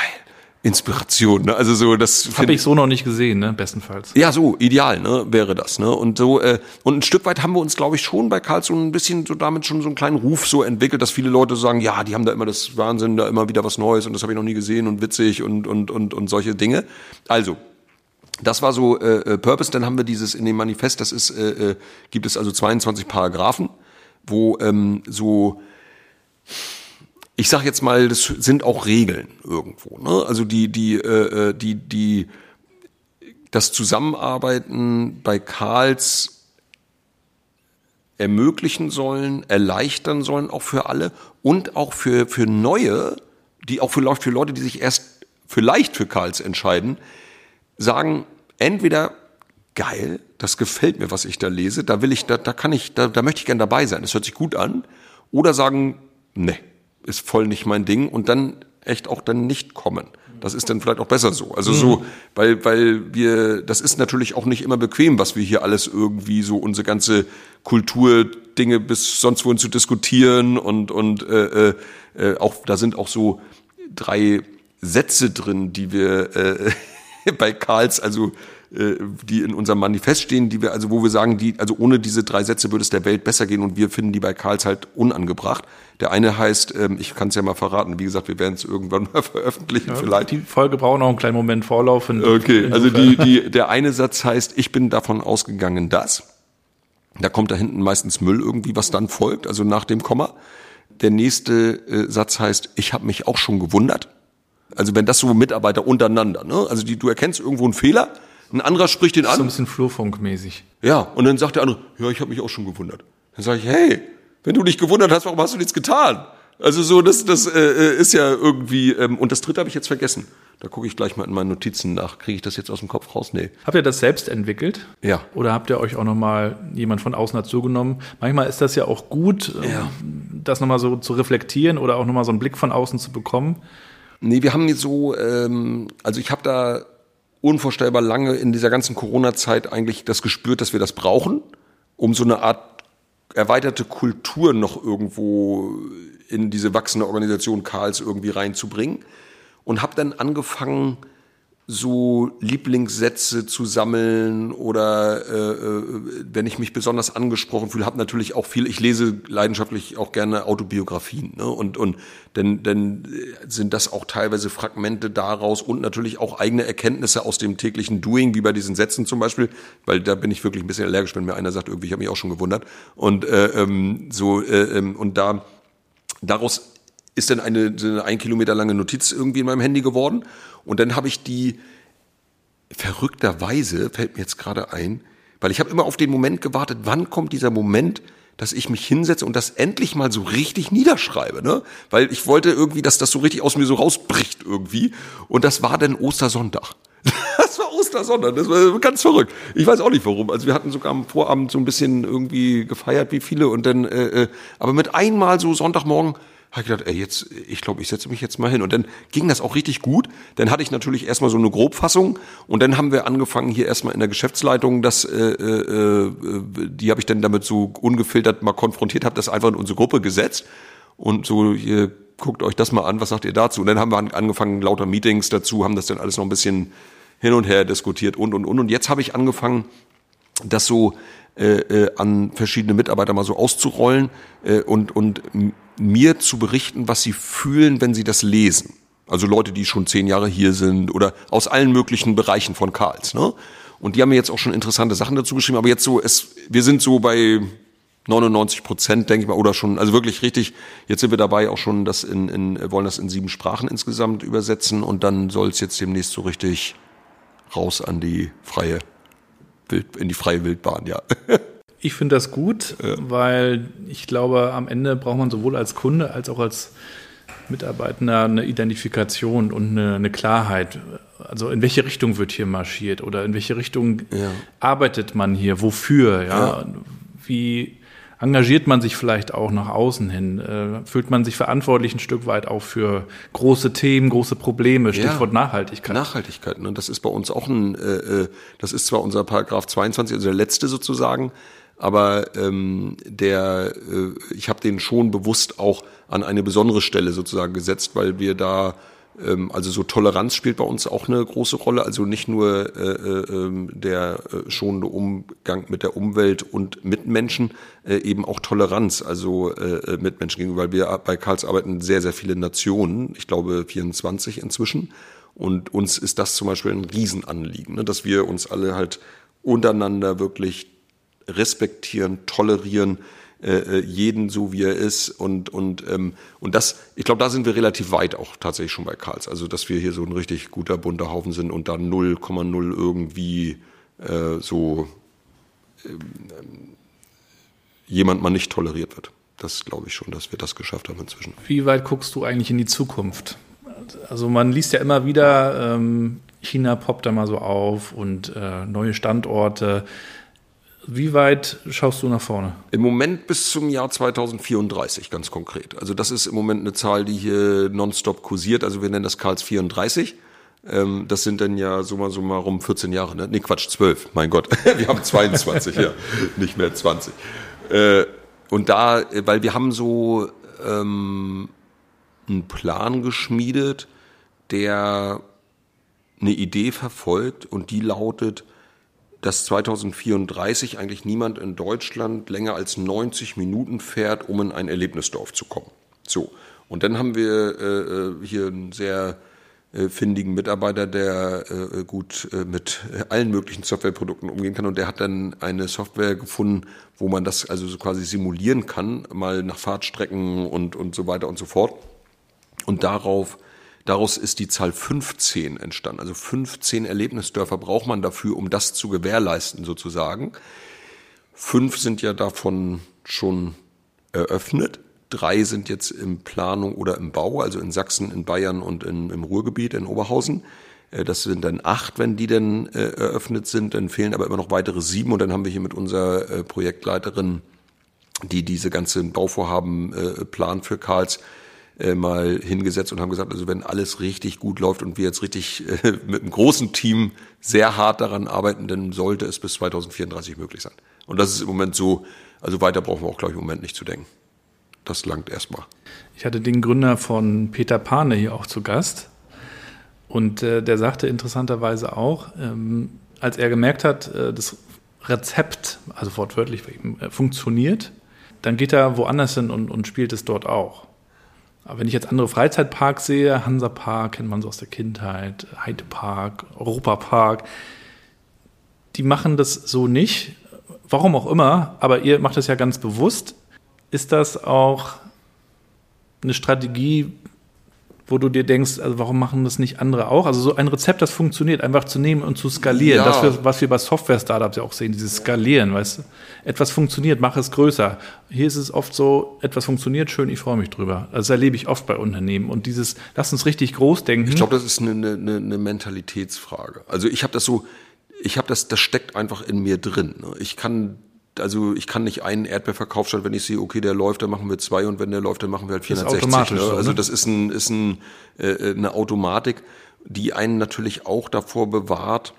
Inspiration. Ne? Also so, das Habe ich so noch nicht gesehen, ne? Bestenfalls. ja, so, ideal, ne, wäre das, ne? Und so, äh, und ein Stück weit haben wir uns, glaube ich, schon bei Karl so ein bisschen so damit schon so einen kleinen Ruf so entwickelt, dass viele Leute sagen, ja, die haben da immer das Wahnsinn, da immer wieder was Neues und das habe ich noch nie gesehen und witzig und, und, und, und solche Dinge. Also, das war so äh, äh, Purpose. Dann haben wir dieses in dem Manifest, das ist, äh, äh, gibt es also 22 Paragraphen, wo ähm, so ich sag jetzt mal, das sind auch Regeln irgendwo. Ne? Also die, die, äh, äh, die, die, das Zusammenarbeiten bei Karls ermöglichen sollen, erleichtern sollen, auch für alle und auch für, für Neue, die auch für, für Leute, die sich erst vielleicht für Karls entscheiden, sagen, entweder geil, das gefällt mir, was ich da lese, da will ich, da, da kann ich, da, da möchte ich gern dabei sein, das hört sich gut an, oder sagen, ne, ist voll nicht mein Ding und dann echt auch dann nicht kommen. Das ist dann vielleicht auch besser so. Also so, weil, weil wir, das ist natürlich auch nicht immer bequem, was wir hier alles irgendwie so unsere ganze Kulturdinge bis sonst wohin zu diskutieren und, und äh, äh, äh, auch, da sind auch so drei Sätze drin, die wir äh, bei Karls, also die in unserem Manifest stehen, die wir, also wo wir sagen, die, also ohne diese drei Sätze würde es der Welt besser gehen und wir finden die bei Karls halt unangebracht. Der eine heißt, ähm, ich kann es ja mal verraten, wie gesagt, wir werden es irgendwann mal veröffentlichen Ja, vielleicht. Die Folge braucht noch einen kleinen Moment Vorlauf. In, Okay, also insofern- die, die, der eine Satz heißt, ich bin davon ausgegangen, dass. Da kommt da hinten meistens Müll irgendwie, was dann folgt, also nach dem Komma. Der nächste äh, Satz heißt, ich habe mich auch schon gewundert. Also wenn das so Mitarbeiter untereinander, ne? Also die, du erkennst irgendwo einen Fehler, ein anderer spricht den so ein an, bisschen Flurfunkmäßig. ja, und dann sagt der andere, ja, ich habe mich auch schon gewundert. Dann sage ich, hey, wenn du dich gewundert hast, warum hast du nichts getan? Also so, das, das äh, ist ja irgendwie, ähm, und das dritte habe ich jetzt vergessen. Da gucke ich gleich mal in meinen Notizen nach. Kriege ich das jetzt aus dem Kopf raus? Nee. Habt ihr das selbst entwickelt? Ja. Oder habt ihr euch auch nochmal jemand von außen dazu genommen? Manchmal ist das ja auch gut, ähm, Ja. das nochmal so zu reflektieren oder auch nochmal so einen Blick von außen zu bekommen. Nee, wir haben jetzt so, ähm, also ich habe da unvorstellbar lange in dieser ganzen Corona-Zeit eigentlich das gespürt, dass wir das brauchen, um so eine Art erweiterte Kultur noch irgendwo in diese wachsende Organisation Karls irgendwie reinzubringen. Und habe dann angefangen, so Lieblingssätze zu sammeln oder äh, äh, wenn ich mich besonders angesprochen fühle, habe natürlich auch viel, ich lese leidenschaftlich auch gerne Autobiografien ne? und und denn denn sind das auch teilweise Fragmente daraus und natürlich auch eigene Erkenntnisse aus dem täglichen Doing, wie bei diesen Sätzen zum Beispiel, weil da bin ich wirklich ein bisschen allergisch, wenn mir einer sagt, irgendwie, ich habe mich auch schon gewundert und äh, ähm, so äh, ähm, und da daraus ist dann eine, eine ein Kilometer lange Notiz irgendwie in meinem Handy geworden. Und dann habe ich die verrückterweise, fällt mir jetzt gerade ein, weil ich habe immer auf den Moment gewartet, wann kommt dieser Moment, dass ich mich hinsetze und das endlich mal so richtig niederschreibe, ne? Weil ich wollte irgendwie, dass das so richtig aus mir so rausbricht irgendwie. Und das war dann Ostersonntag. Das war Ostersonntag, das war ganz verrückt. Ich weiß auch nicht warum. Also wir hatten sogar am Vorabend so ein bisschen irgendwie gefeiert wie viele und dann, äh, äh, aber mit einmal so Sonntagmorgen habe ich gedacht, ey, jetzt, ich glaube, ich setze mich jetzt mal hin. Und dann ging das auch richtig gut. Dann hatte ich natürlich erstmal so eine Grobfassung und dann haben wir angefangen hier erstmal in der Geschäftsleitung, das, äh, äh, äh, die habe ich dann damit so ungefiltert mal konfrontiert, habe das einfach in unsere Gruppe gesetzt und so, ihr guckt euch das mal an, was sagt ihr dazu? Und dann haben wir an- angefangen, lauter Meetings dazu, haben das dann alles noch ein bisschen hin und her diskutiert und und und. Und jetzt habe ich angefangen, das so äh, äh, an verschiedene Mitarbeiter mal so auszurollen äh, und, und mir zu berichten, was sie fühlen, wenn sie das lesen. Also Leute, die schon zehn Jahre hier sind oder aus allen möglichen Bereichen von Karls. Ne? Und die haben mir jetzt auch schon interessante Sachen dazu geschrieben. Aber jetzt so, es, wir sind so bei 99 Prozent, denke ich mal, oder schon, also wirklich richtig. Jetzt sind wir dabei auch schon, das in, in wollen das in sieben Sprachen insgesamt übersetzen und dann soll es jetzt demnächst so richtig raus an die freie in die freie Wildbahn, ja. Ich finde das gut, weil ich glaube, am Ende braucht man sowohl als Kunde als auch als Mitarbeitender eine Identifikation und eine, eine Klarheit. Also in welche Richtung wird hier marschiert oder in welche Richtung Ja. arbeitet man hier, wofür, ja? Ja. Wie engagiert man sich vielleicht auch nach außen hin? Äh, fühlt man sich verantwortlich ein Stück weit auch für große Themen, große Probleme, Stichwort Nachhaltigkeit? Nachhaltigkeit, ne? das ist bei uns auch ein, äh, äh, das ist zwar unser Paragraph 22, also der letzte sozusagen, aber ähm, der, äh, ich habe den schon bewusst auch an eine besondere Stelle sozusagen gesetzt, weil wir da also so Toleranz spielt bei uns auch eine große Rolle. Also nicht nur äh, äh, ähm, der äh, schonende Umgang mit der Umwelt und Mitmenschen, äh, eben auch Toleranz, also äh, äh, Mitmenschen gegenüber. Weil wir bei Karls arbeiten sehr, sehr viele Nationen, ich glaube 24 inzwischen. Und uns ist das zum Beispiel ein Riesenanliegen, ne, dass wir uns alle halt untereinander wirklich respektieren, tolerieren, äh, äh, jeden so wie er ist und und ähm, und das ich glaube da sind wir relativ weit auch tatsächlich schon bei Karls also dass wir hier so ein richtig guter bunter Haufen sind und da 0,0 irgendwie äh, so ähm, jemand mal nicht toleriert wird das glaube ich schon dass wir das geschafft haben inzwischen Wie weit guckst du eigentlich in die Zukunft? Also man liest ja immer wieder, ähm, China poppt da mal so auf und äh, neue Standorte. Wie weit schaust du nach vorne? Im Moment bis zum Jahr 2034, ganz konkret. Also das ist im Moment eine Zahl, die hier nonstop kursiert. Also wir nennen das Karls 34. Ähm, das sind dann ja summa summarum 14 Jahre, ne? Nee, Quatsch, 12. Mein Gott. Wir haben 22, ja. Nicht mehr 20. Äh, und da, äh, weil wir haben so ähm, einen Plan geschmiedet, der eine Idee verfolgt und die lautet, dass 2034 eigentlich niemand in Deutschland länger als 90 Minuten fährt, um in ein Erlebnisdorf zu kommen. So. Und dann haben wir äh, hier einen sehr äh, findigen Mitarbeiter, der äh, gut äh, mit allen möglichen Softwareprodukten umgehen kann. Und der hat dann eine Software gefunden, wo man das also so quasi simulieren kann, mal nach Fahrtstrecken und, und so weiter und so fort. Und darauf Daraus ist die Zahl 15 entstanden. Also 15 Erlebnisdörfer braucht man dafür, um das zu gewährleisten sozusagen. Fünf sind ja davon schon eröffnet. Drei sind jetzt in Planung oder im Bau, also in Sachsen, in Bayern und in, im Ruhrgebiet, in Oberhausen. Äh, das sind dann acht, wenn die dann äh, eröffnet sind. Dann fehlen aber immer noch weitere sieben. Und dann haben wir hier mit unserer äh, Projektleiterin, die diese ganzen Bauvorhaben plant für Karls, äh, mal hingesetzt und haben gesagt, also wenn alles richtig gut läuft und wir jetzt richtig äh, mit einem großen Team sehr hart daran arbeiten, dann sollte es bis 2034 möglich sein. Und das ist im Moment so, also weiter brauchen wir auch, glaube ich, im Moment nicht zu denken. Das langt erstmal. Ich hatte den Gründer von Peter Pane hier auch zu Gast. Und äh, der sagte interessanterweise auch, ähm, als er gemerkt hat, das Rezept, also wortwörtlich, funktioniert, dann geht er woanders hin und, und spielt es dort auch. Aber wenn ich jetzt andere Freizeitparks sehe, Hansapark kennt man so aus der Kindheit, Heidepark, Europapark, die machen das so nicht. Warum auch immer, aber ihr macht das ja ganz bewusst. Ist das auch eine Strategie, wo du dir denkst, also warum machen das nicht andere auch? Also so ein Rezept, das funktioniert, einfach zu nehmen und zu skalieren. Ja. Das, was wir bei Software-Startups ja auch sehen, dieses Skalieren, weißt du? Etwas funktioniert, mach es größer. Hier ist es oft so, etwas funktioniert, schön, ich freue mich drüber. Also das erlebe ich oft bei Unternehmen. Und dieses, lass uns richtig groß denken. Ich glaube, das ist eine, eine, eine Mentalitätsfrage. Also ich habe das so, ich habe das, das steckt einfach in mir drin. Ne? Ich kann also ich kann nicht einen Erdbeerverkauf statt, wenn ich sehe, okay, der läuft, dann machen wir zwei und wenn der läuft, dann machen wir halt 460. Ne? Also ne? das ist ein, ist ein, äh, eine Automatik, die einen natürlich auch davor bewahrt,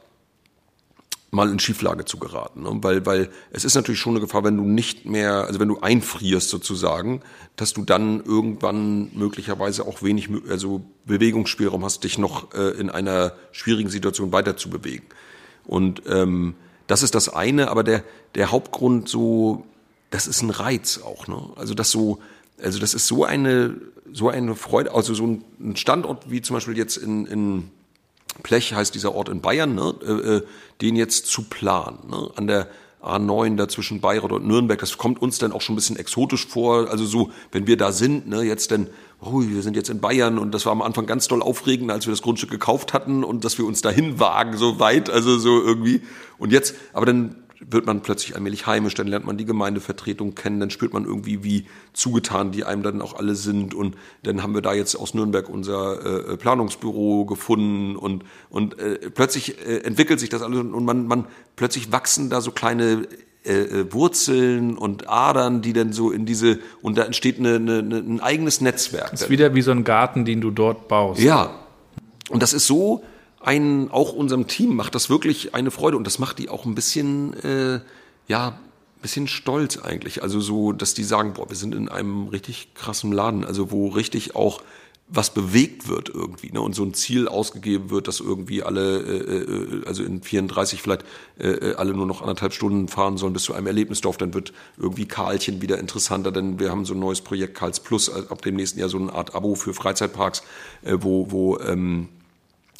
mal in Schieflage zu geraten. Ne? Weil, weil es ist natürlich schon eine Gefahr, wenn du nicht mehr, also wenn du einfrierst sozusagen, dass du dann irgendwann möglicherweise auch wenig also Bewegungsspielraum hast, dich noch äh, in einer schwierigen Situation weiter zu bewegen. Und ähm, das ist das eine, aber der, der Hauptgrund so, das ist ein Reiz auch, ne? Also das so, also das ist so eine, so eine Freude, also so ein Standort wie zum Beispiel jetzt in, in Plech heißt dieser Ort in Bayern, ne? Äh, äh, den jetzt zu planen, ne? An der A9 da zwischen Bayreuth und Nürnberg, das kommt uns dann auch schon ein bisschen exotisch vor. Also so, wenn wir da sind, ne, jetzt dann, oh, wir sind jetzt in Bayern und das war am Anfang ganz doll aufregend, als wir das Grundstück gekauft hatten und dass wir uns dahin wagen, so weit, also so irgendwie. Und jetzt, aber dann wird man plötzlich allmählich heimisch, dann lernt man die Gemeindevertretung kennen, dann spürt man irgendwie, wie zugetan die einem dann auch alle sind und dann haben wir da jetzt aus Nürnberg unser äh, Planungsbüro gefunden und, und äh, plötzlich äh, entwickelt sich das alles und man, man plötzlich wachsen da so kleine äh, äh, Wurzeln und Adern, die dann so in diese, und da entsteht eine, eine, ein eigenes Netzwerk. Das ist wieder wie so ein Garten, den du dort baust. Ja. Und das ist so, ein, auch unserem Team macht das wirklich eine Freude und das macht die auch ein bisschen, äh, ja, bisschen stolz eigentlich. Also so, dass die sagen, boah, wir sind in einem richtig krassen Laden, also wo richtig auch was bewegt wird irgendwie, ne? Und so ein Ziel ausgegeben wird, dass irgendwie alle, äh, äh also in 34 vielleicht äh, äh, alle nur noch anderthalb Stunden fahren sollen bis zu einem Erlebnisdorf, dann wird irgendwie Karlchen wieder interessanter, denn wir haben so ein neues Projekt Karls Plus äh, ab dem nächsten Jahr so eine Art Abo für Freizeitparks, äh, wo, wo ähm,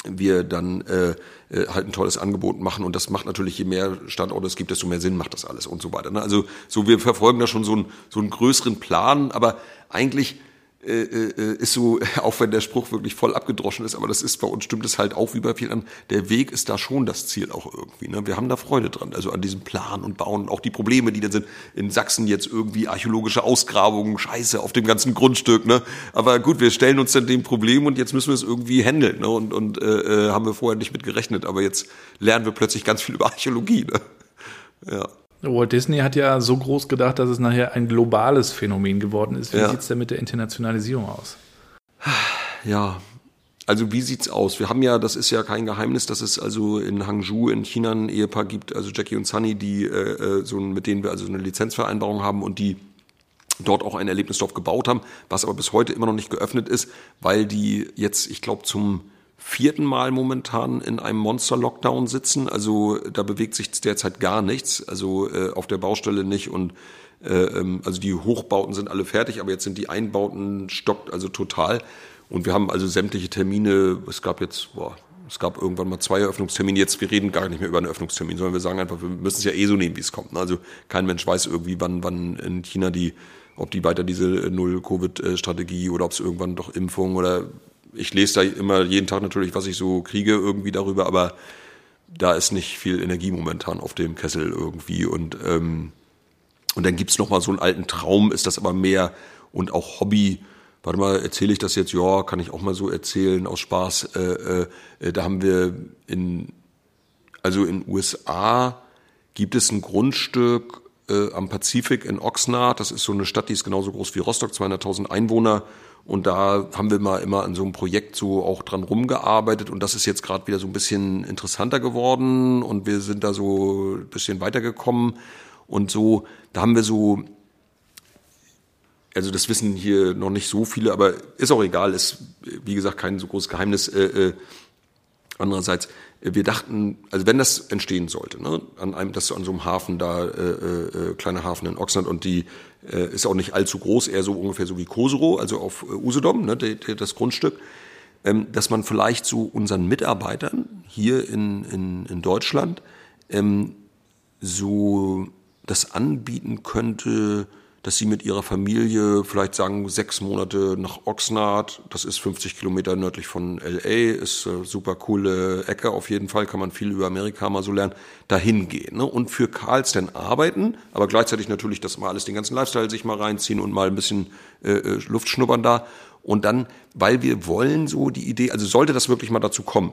wir dann äh, äh, halt ein tolles Angebot machen und das macht natürlich, je mehr Standorte es gibt, desto mehr Sinn macht das alles und so weiter. Ne? Also so wir verfolgen da schon so einen, so einen größeren Plan, aber eigentlich äh, äh, ist so, auch wenn der Spruch wirklich voll abgedroschen ist, aber das ist bei uns stimmt es halt auch wie bei vielen anderen, der Weg ist da schon das Ziel auch irgendwie. Ne? Wir haben da Freude dran, also an diesem Plan und Bauen, auch die Probleme, die dann sind in Sachsen jetzt irgendwie archäologische Ausgrabungen, Scheiße auf dem ganzen Grundstück. Ne? Aber gut, wir stellen uns dann dem Problem und jetzt müssen wir es irgendwie handeln ne? und, und äh, äh haben wir vorher nicht mit gerechnet, aber jetzt lernen wir plötzlich ganz viel über Archäologie. Ne? Ja. Walt Disney hat ja so groß gedacht, dass es nachher ein globales Phänomen geworden ist. Wie ja. sieht es denn mit der Internationalisierung aus? Ja, also wie sieht's aus? Wir haben ja, das ist ja kein Geheimnis, dass es also in Hangzhou in China ein Ehepaar gibt, also Jackie und Sunny, die äh, äh so mit denen wir also eine Lizenzvereinbarung haben und die dort auch ein Erlebnisdorf gebaut haben, was aber bis heute immer noch nicht geöffnet ist, weil die jetzt, ich glaube, zum vierten Mal momentan in einem Monster-Lockdown sitzen. Also da bewegt sich derzeit gar nichts. Also äh, auf der Baustelle nicht und äh, ähm, also die Hochbauten sind alle fertig, aber jetzt sind die Einbauten stockt also total. Und wir haben also sämtliche Termine. Es gab jetzt, boah, es gab irgendwann mal zwei Eröffnungstermine. Jetzt, wir reden gar nicht mehr über einen Eröffnungstermin, sondern wir sagen einfach, wir müssen es ja eh so nehmen, wie es kommt. Also kein Mensch weiß irgendwie, wann, wann in China die, ob die weiter diese Null-Covid-Strategie oder ob es irgendwann doch Impfung oder ich lese da immer jeden Tag natürlich, was ich so kriege irgendwie darüber, aber da ist nicht viel Energie momentan auf dem Kessel irgendwie und ähm, und dann gibt's noch mal so einen alten Traum, ist das aber mehr und auch Hobby. Warte mal, erzähle ich das jetzt? Ja, kann ich auch mal so erzählen aus Spaß. Äh, äh, äh da haben wir in also in USA gibt es ein Grundstück äh, am Pazifik in Oxnard. Das ist so eine Stadt, die ist genauso groß wie Rostock, 200.000 Einwohner. Und da haben wir mal immer an so einem Projekt so auch dran rumgearbeitet. Und das ist jetzt gerade wieder so ein bisschen interessanter geworden. Und wir sind da so ein bisschen weitergekommen. Und so, da haben wir so, also das wissen hier noch nicht so viele, aber ist auch egal, ist wie gesagt kein so großes Geheimnis. Äh, äh, andererseits, wir dachten, also wenn das entstehen sollte, ne, an einem, das an so einem Hafen da, äh, äh, kleiner Hafen in Oxnard und die äh, ist auch nicht allzu groß, eher so ungefähr so wie Kosero, also auf äh, Usedom, ne, das Grundstück, ähm, dass man vielleicht so unseren Mitarbeitern hier in, in, in Deutschland ähm, so das anbieten könnte, dass sie mit ihrer Familie vielleicht sagen, sechs Monate nach Oxnard, das ist 50 Kilometer nördlich von LA, ist eine super coole Ecke auf jeden Fall, kann man viel über Amerika mal so lernen, dahin gehen ne? und für Karls dann arbeiten, aber gleichzeitig natürlich das mal alles, den ganzen Lifestyle sich mal reinziehen und mal ein bisschen äh, äh, Luft schnuppern da und dann, weil wir wollen so die Idee, also sollte das wirklich mal dazu kommen,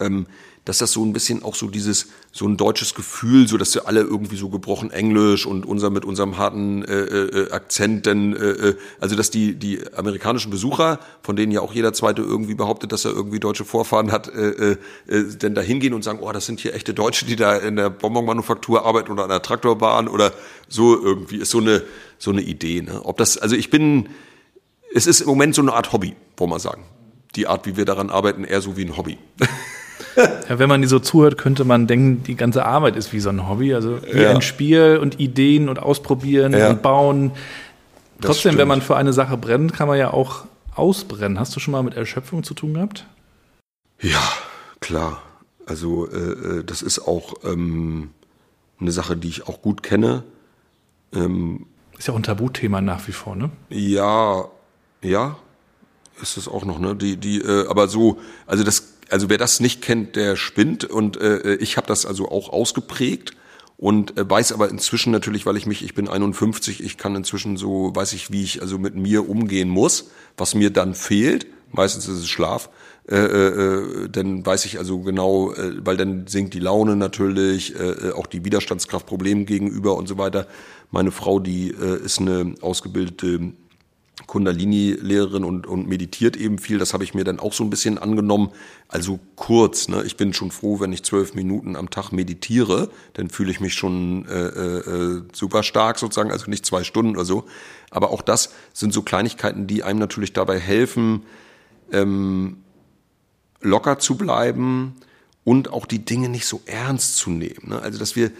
ähm, dass das so ein bisschen auch so dieses, so ein deutsches Gefühl, so dass wir alle irgendwie so gebrochen Englisch und unser mit unserem harten äh, äh, Akzent, denn äh, äh, also dass die die amerikanischen Besucher, von denen ja auch jeder zweite irgendwie behauptet, dass er irgendwie deutsche Vorfahren hat, äh, äh, äh, denn da hingehen und sagen, oh, das sind hier echte Deutsche, die da in der Bonbonmanufaktur arbeiten oder an der Traktorbahn oder so irgendwie ist so eine so eine Idee. Ne? Ob das, also ich bin, es ist im Moment so eine Art Hobby, wollen wir sagen. Die Art, wie wir daran arbeiten, eher so wie ein Hobby. Ja, wenn man die so zuhört, könnte man denken, die ganze Arbeit ist wie so ein Hobby. Also wie ja. ein Spiel und Ideen und ausprobieren ja. und bauen. Trotzdem, wenn man für eine Sache brennt, kann man ja auch ausbrennen. Hast du schon mal mit Erschöpfung zu tun gehabt? Ja, klar. Also äh, äh das ist auch ähm, eine Sache, die ich auch gut kenne. Ähm, ist ja auch ein Tabuthema nach wie vor, ne? Ja, ja, ist es auch noch, ne? Die, die, äh, aber so, also das also wer das nicht kennt, der spinnt. Und äh, ich habe das also auch ausgeprägt und äh, weiß aber inzwischen natürlich, weil ich mich, ich bin 51, ich kann inzwischen so, weiß ich, wie ich also mit mir umgehen muss, was mir dann fehlt. Meistens ist es Schlaf. Äh, äh, äh dann weiß ich also genau, äh, weil dann sinkt die Laune natürlich, äh, äh auch die Widerstandskraft Problemen gegenüber und so weiter. Meine Frau, die äh, ist eine ausgebildete Kundalini-Lehrerin und, und meditiert eben viel. Das habe ich mir dann auch so ein bisschen angenommen. Also kurz. Ne? Ich bin schon froh, wenn ich zwölf Minuten am Tag meditiere. Dann fühle ich mich schon äh, äh, super stark sozusagen. Also nicht zwei Stunden oder so. Aber auch das sind so Kleinigkeiten, die einem natürlich dabei helfen, ähm, locker zu bleiben und auch die Dinge nicht so ernst zu nehmen. Ne? Also dass wir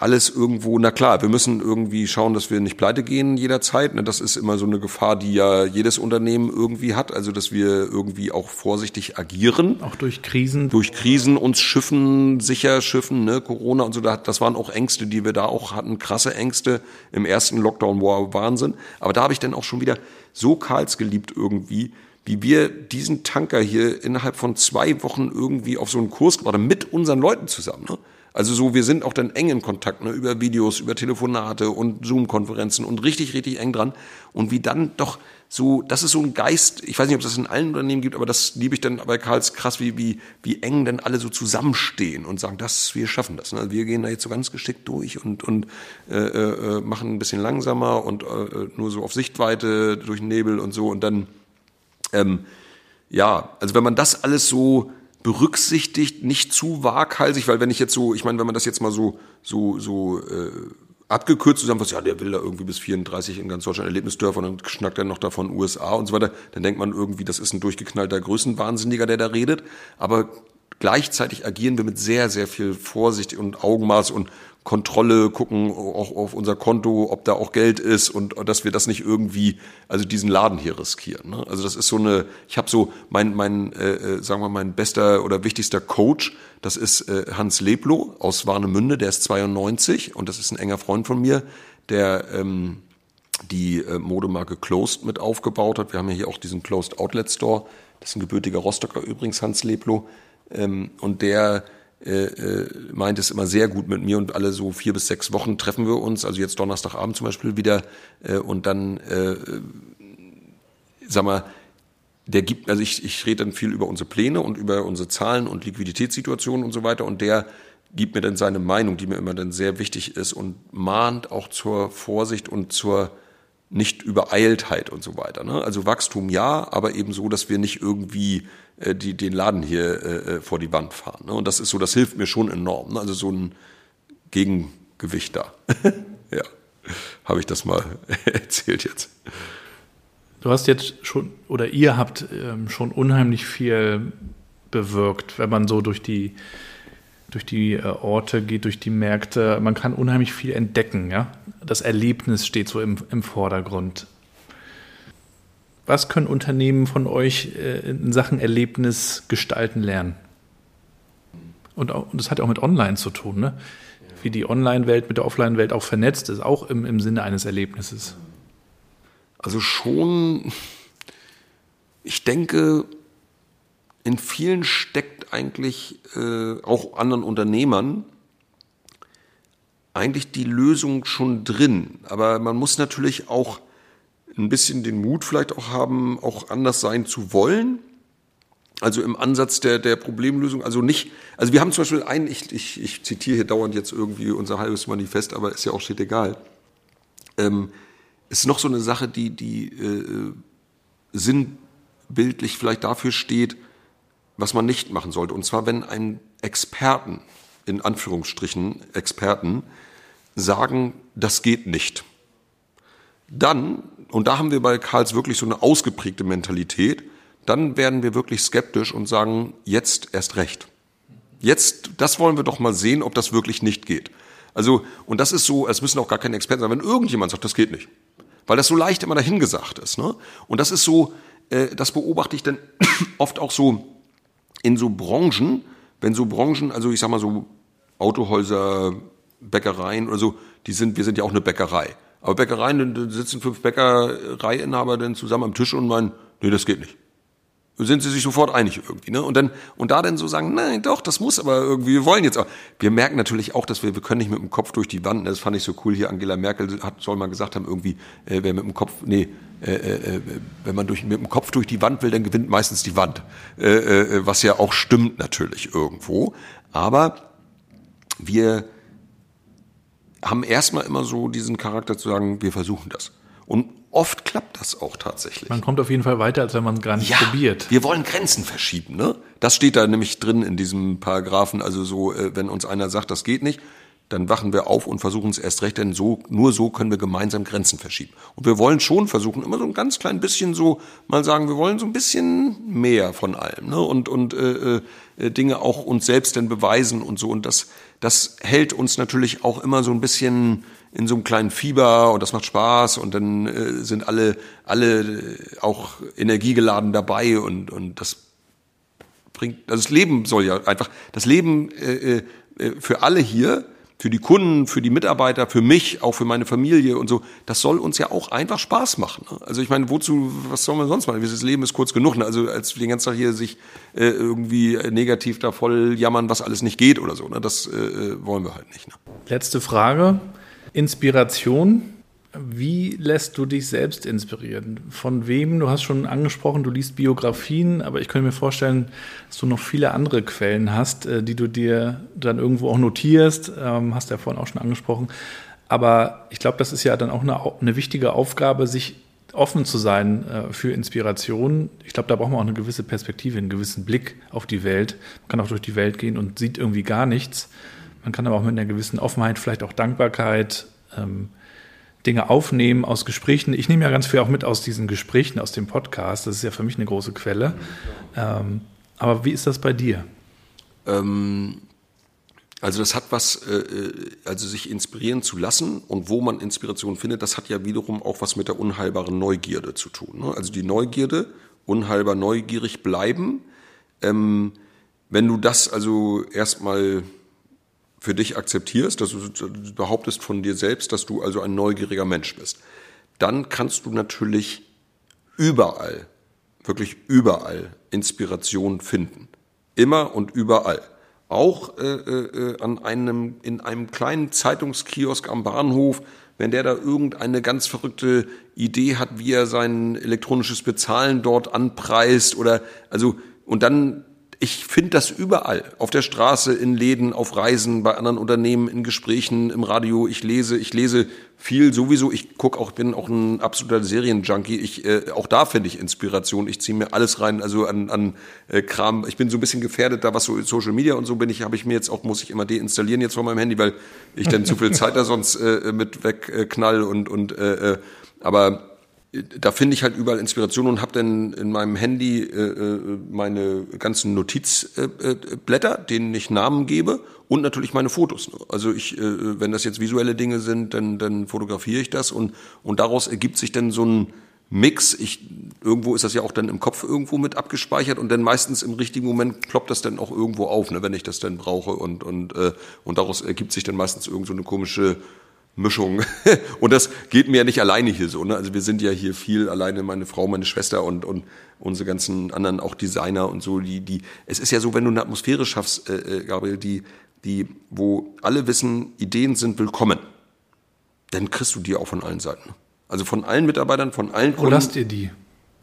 alles irgendwo, na klar, wir müssen irgendwie schauen, dass wir nicht pleite gehen jederzeit. Ne? Das ist immer so eine Gefahr, die ja jedes Unternehmen irgendwie hat. Also, dass wir irgendwie auch vorsichtig agieren. Auch durch Krisen. Durch Krisen uns schiffen, sicher schiffen, ne? Corona und so. Das waren auch Ängste, die wir da auch hatten. Krasse Ängste. Im ersten Lockdown war Wahnsinn. Aber da habe ich dann auch schon wieder so Karls geliebt irgendwie, wie wir diesen Tanker hier innerhalb von zwei Wochen irgendwie auf so einen Kurs gebracht haben, mit unseren Leuten zusammen. Ne? Also so, wir sind auch dann eng in Kontakt, ne, über Videos, über Telefonate und Zoom-Konferenzen und richtig, richtig eng dran. Und wie dann doch so, das ist so ein Geist, ich weiß nicht, ob es das in allen Unternehmen gibt, aber das liebe ich dann bei Karls krass, wie, wie, wie eng denn alle so zusammenstehen und sagen, das, wir schaffen das. Ne? Wir gehen da jetzt so ganz geschickt durch und, und äh, äh, machen ein bisschen langsamer und äh, nur so auf Sichtweite durch den Nebel und so und dann, ähm, ja, also wenn man das alles so berücksichtigt, nicht zu waghalsig, weil wenn ich jetzt so, ich meine, wenn man das jetzt mal so so so äh, abgekürzt zusammenfasst, ja, der will da irgendwie bis 34 in ganz Deutschland Erlebnisdörfer und dann schnackt er noch davon USA und so weiter. Dann denkt man irgendwie, das ist ein durchgeknallter Größenwahnsinniger, der da redet. Aber gleichzeitig agieren wir mit sehr, sehr viel Vorsicht und Augenmaß und Kontrolle, gucken auch auf unser Konto, ob da auch Geld ist und dass wir das nicht irgendwie, also diesen Laden hier riskieren. Ne? Also das ist so eine, ich habe so mein, mein, äh, äh, sagen wir mal, mein bester oder wichtigster Coach, das ist äh, Hans Leblow aus Warnemünde, der ist 92 und das ist ein enger Freund von mir, der ähm, die äh, Modemarke Closed mit aufgebaut hat. Wir haben ja hier auch diesen Closed Outlet Store. Das ist ein gebürtiger Rostocker übrigens, Hans Leblow. Ähm, und der äh, äh, meint es immer sehr gut mit mir und alle so vier bis sechs Wochen treffen wir uns, also jetzt Donnerstagabend zum Beispiel wieder äh, und dann, äh, sag mal, der gibt, also ich, ich rede dann viel über unsere Pläne und über unsere Zahlen und Liquiditätssituationen und so weiter und der gibt mir dann seine Meinung, die mir immer dann sehr wichtig ist und mahnt auch zur Vorsicht und zur nicht Übereiltheit und so weiter. Ne? Also Wachstum ja, aber eben so, dass wir nicht irgendwie äh, die, den Laden hier äh, äh, vor die Wand fahren. Ne? Und das ist so, das hilft mir schon enorm. Ne? Also so ein Gegengewicht da. ja, habe ich das mal erzählt jetzt. Du hast jetzt schon, oder ihr habt ähm, schon unheimlich viel bewirkt, wenn man so durch die, durch die äh, Orte geht, durch die Märkte. Man kann unheimlich viel entdecken. Ja? Das Erlebnis steht so im, im Vordergrund. Was können Unternehmen von euch äh, in Sachen Erlebnis gestalten lernen? Und, auch, das hat auch mit Online zu tun, ne? wie die Online-Welt mit der Offline-Welt auch vernetzt ist, auch im, im Sinne eines Erlebnisses. Also schon, ich denke, in vielen steckt eigentlich äh, auch anderen Unternehmern eigentlich die Lösung schon drin. Aber man muss natürlich auch ein bisschen den Mut vielleicht auch haben, auch anders sein zu wollen. Also im Ansatz der, der Problemlösung, also nicht, also wir haben zum Beispiel ein, ich, ich, ich zitiere hier dauernd jetzt irgendwie unser halbes Manifest, aber ist ja auch steht egal. Ähm, ist noch so eine Sache, die, die äh, sinnbildlich vielleicht dafür steht, was man nicht machen sollte. Und zwar, wenn ein Experten, in Anführungsstrichen Experten, sagen, das geht nicht. Dann und da haben wir bei Karls wirklich so eine ausgeprägte Mentalität, dann werden wir wirklich skeptisch und sagen, jetzt erst recht. Jetzt, das wollen wir doch mal sehen, ob das wirklich nicht geht. Also, und das ist so, es müssen auch gar keine Experten sein, wenn irgendjemand sagt, das geht nicht. Weil das so leicht immer dahingesagt ist. Ne? Und das ist so, äh, das beobachte ich dann oft auch so in so Branchen, wenn so Branchen, also ich sag mal so Autohäuser, Bäckereien oder so, die sind, wir sind ja auch eine Bäckerei. Aber Bäckereien, da sitzen fünf Bäckereiinhaber dann zusammen am Tisch und meinen, nee, das geht nicht. Sind sie sich sofort einig irgendwie, ne? Und dann, und da dann so sagen, nein, doch, das muss aber irgendwie, wir wollen jetzt auch. Wir merken natürlich auch, dass wir, wir können nicht mit dem Kopf durch die Wand, das fand ich so cool hier, Angela Merkel hat, soll mal gesagt haben, irgendwie, äh, wer mit dem Kopf, nee, äh, äh, äh, wenn man durch, mit dem Kopf durch die Wand will, dann gewinnt meistens die Wand. Äh, äh, was ja auch stimmt natürlich irgendwo. Aber wir, haben erstmal immer so diesen Charakter zu sagen, wir versuchen das. Und oft klappt das auch tatsächlich. Man kommt auf jeden Fall weiter, als wenn man es gar nicht ja, probiert. Wir wollen Grenzen verschieben, ne? Das steht da nämlich drin in diesem Paragraphen. Also so, äh, wenn uns einer sagt, das geht nicht, dann wachen wir auf und versuchen es erst recht, denn so, nur so können wir gemeinsam Grenzen verschieben. Und wir wollen schon versuchen, immer so ein ganz klein bisschen so, mal sagen, wir wollen so ein bisschen mehr von allem, ne? Und, und äh, äh, Dinge auch uns selbst denn beweisen und so. Und das, das hält uns natürlich auch immer so ein bisschen in so einem kleinen Fieber und das macht Spaß und dann äh, sind alle, alle auch energiegeladen dabei und, und das bringt, also das Leben soll ja einfach, das Leben äh, äh, für alle hier für die Kunden, für die Mitarbeiter, für mich, auch für meine Familie und so, das soll uns ja auch einfach Spaß machen. Ne? Also ich meine, wozu, was soll man sonst machen? Das Leben ist kurz genug. Ne? Also als den ganzen Tag hier sich äh, irgendwie negativ da voll jammern, was alles nicht geht oder so. Ne? Das äh, wollen wir halt nicht. Ne? Letzte Frage. Inspiration wie lässt du dich selbst inspirieren? Von wem? Du hast schon angesprochen, du liest Biografien, aber ich könnte mir vorstellen, dass du noch viele andere Quellen hast, äh, die du dir dann irgendwo auch notierst. Ähm, hast ja vorhin auch schon angesprochen. Aber ich glaube, das ist ja dann auch eine, eine wichtige Aufgabe, sich offen zu sein äh, für Inspiration. Ich glaube, da braucht man auch eine gewisse Perspektive, einen gewissen Blick auf die Welt. Man kann auch durch die Welt gehen und sieht irgendwie gar nichts. Man kann aber auch mit einer gewissen Offenheit, vielleicht auch Dankbarkeit ähm, Dinge aufnehmen aus Gesprächen. Ich nehme ja ganz viel auch mit aus diesen Gesprächen, aus dem Podcast. Das ist ja für mich eine große Quelle. Ähm, aber wie ist das bei dir? Ähm, also das hat was, äh, äh, also sich inspirieren zu lassen und wo man Inspiration findet, das hat ja wiederum auch was mit der unheilbaren Neugierde zu tun. Ne? Also die Neugierde, unheilbar neugierig bleiben. Ähm, wenn du das also erstmal für dich akzeptierst, dass du behauptest von dir selbst, dass du also ein neugieriger Mensch bist, dann kannst du natürlich überall, wirklich überall Inspiration finden. Immer und überall. Auch äh, äh, an einem, in einem kleinen Zeitungskiosk am Bahnhof, wenn der da irgendeine ganz verrückte Idee hat, wie er sein elektronisches Bezahlen dort anpreist oder also und dann ich finde das überall. Auf der Straße, in Läden, auf Reisen, bei anderen Unternehmen, in Gesprächen, im Radio. Ich lese, ich lese viel sowieso. Ich guck auch, bin auch ein absoluter Serienjunkie. Ich, äh, auch da finde ich Inspiration. Ich ziehe mir alles rein, also an, an äh, Kram. Ich bin so ein bisschen gefährdet, da was so Social Media und so bin ich, habe ich mir jetzt auch, muss ich immer deinstallieren jetzt von meinem Handy, weil ich dann zu viel Zeit da sonst äh, mit wegknall und, und äh, äh aber da finde ich halt überall Inspiration und habe dann in meinem Handy äh, äh meine ganzen Notizblätter, äh, denen ich Namen gebe und natürlich meine Fotos. Also ich, äh, wenn das jetzt visuelle Dinge sind, dann, dann fotografiere ich das und, und daraus ergibt sich dann so ein Mix. Ich, irgendwo ist das ja auch dann im Kopf irgendwo mit abgespeichert und dann meistens im richtigen Moment ploppt das dann auch irgendwo auf, ne, wenn ich das dann brauche und, und, äh, und daraus ergibt sich dann meistens irgend so eine komische Mischung. Und das geht mir ja nicht alleine hier so. Ne? Also wir sind ja hier viel alleine, meine Frau, meine Schwester und, und unsere ganzen anderen, auch Designer und so. Die, die, es ist ja so, wenn du eine Atmosphäre schaffst, äh, äh, Gabriel, die, die, wo alle wissen, Ideen sind willkommen, dann kriegst du die auch von allen Seiten. Also von allen Mitarbeitern, von allen Kunden. Wo lasst ihr die?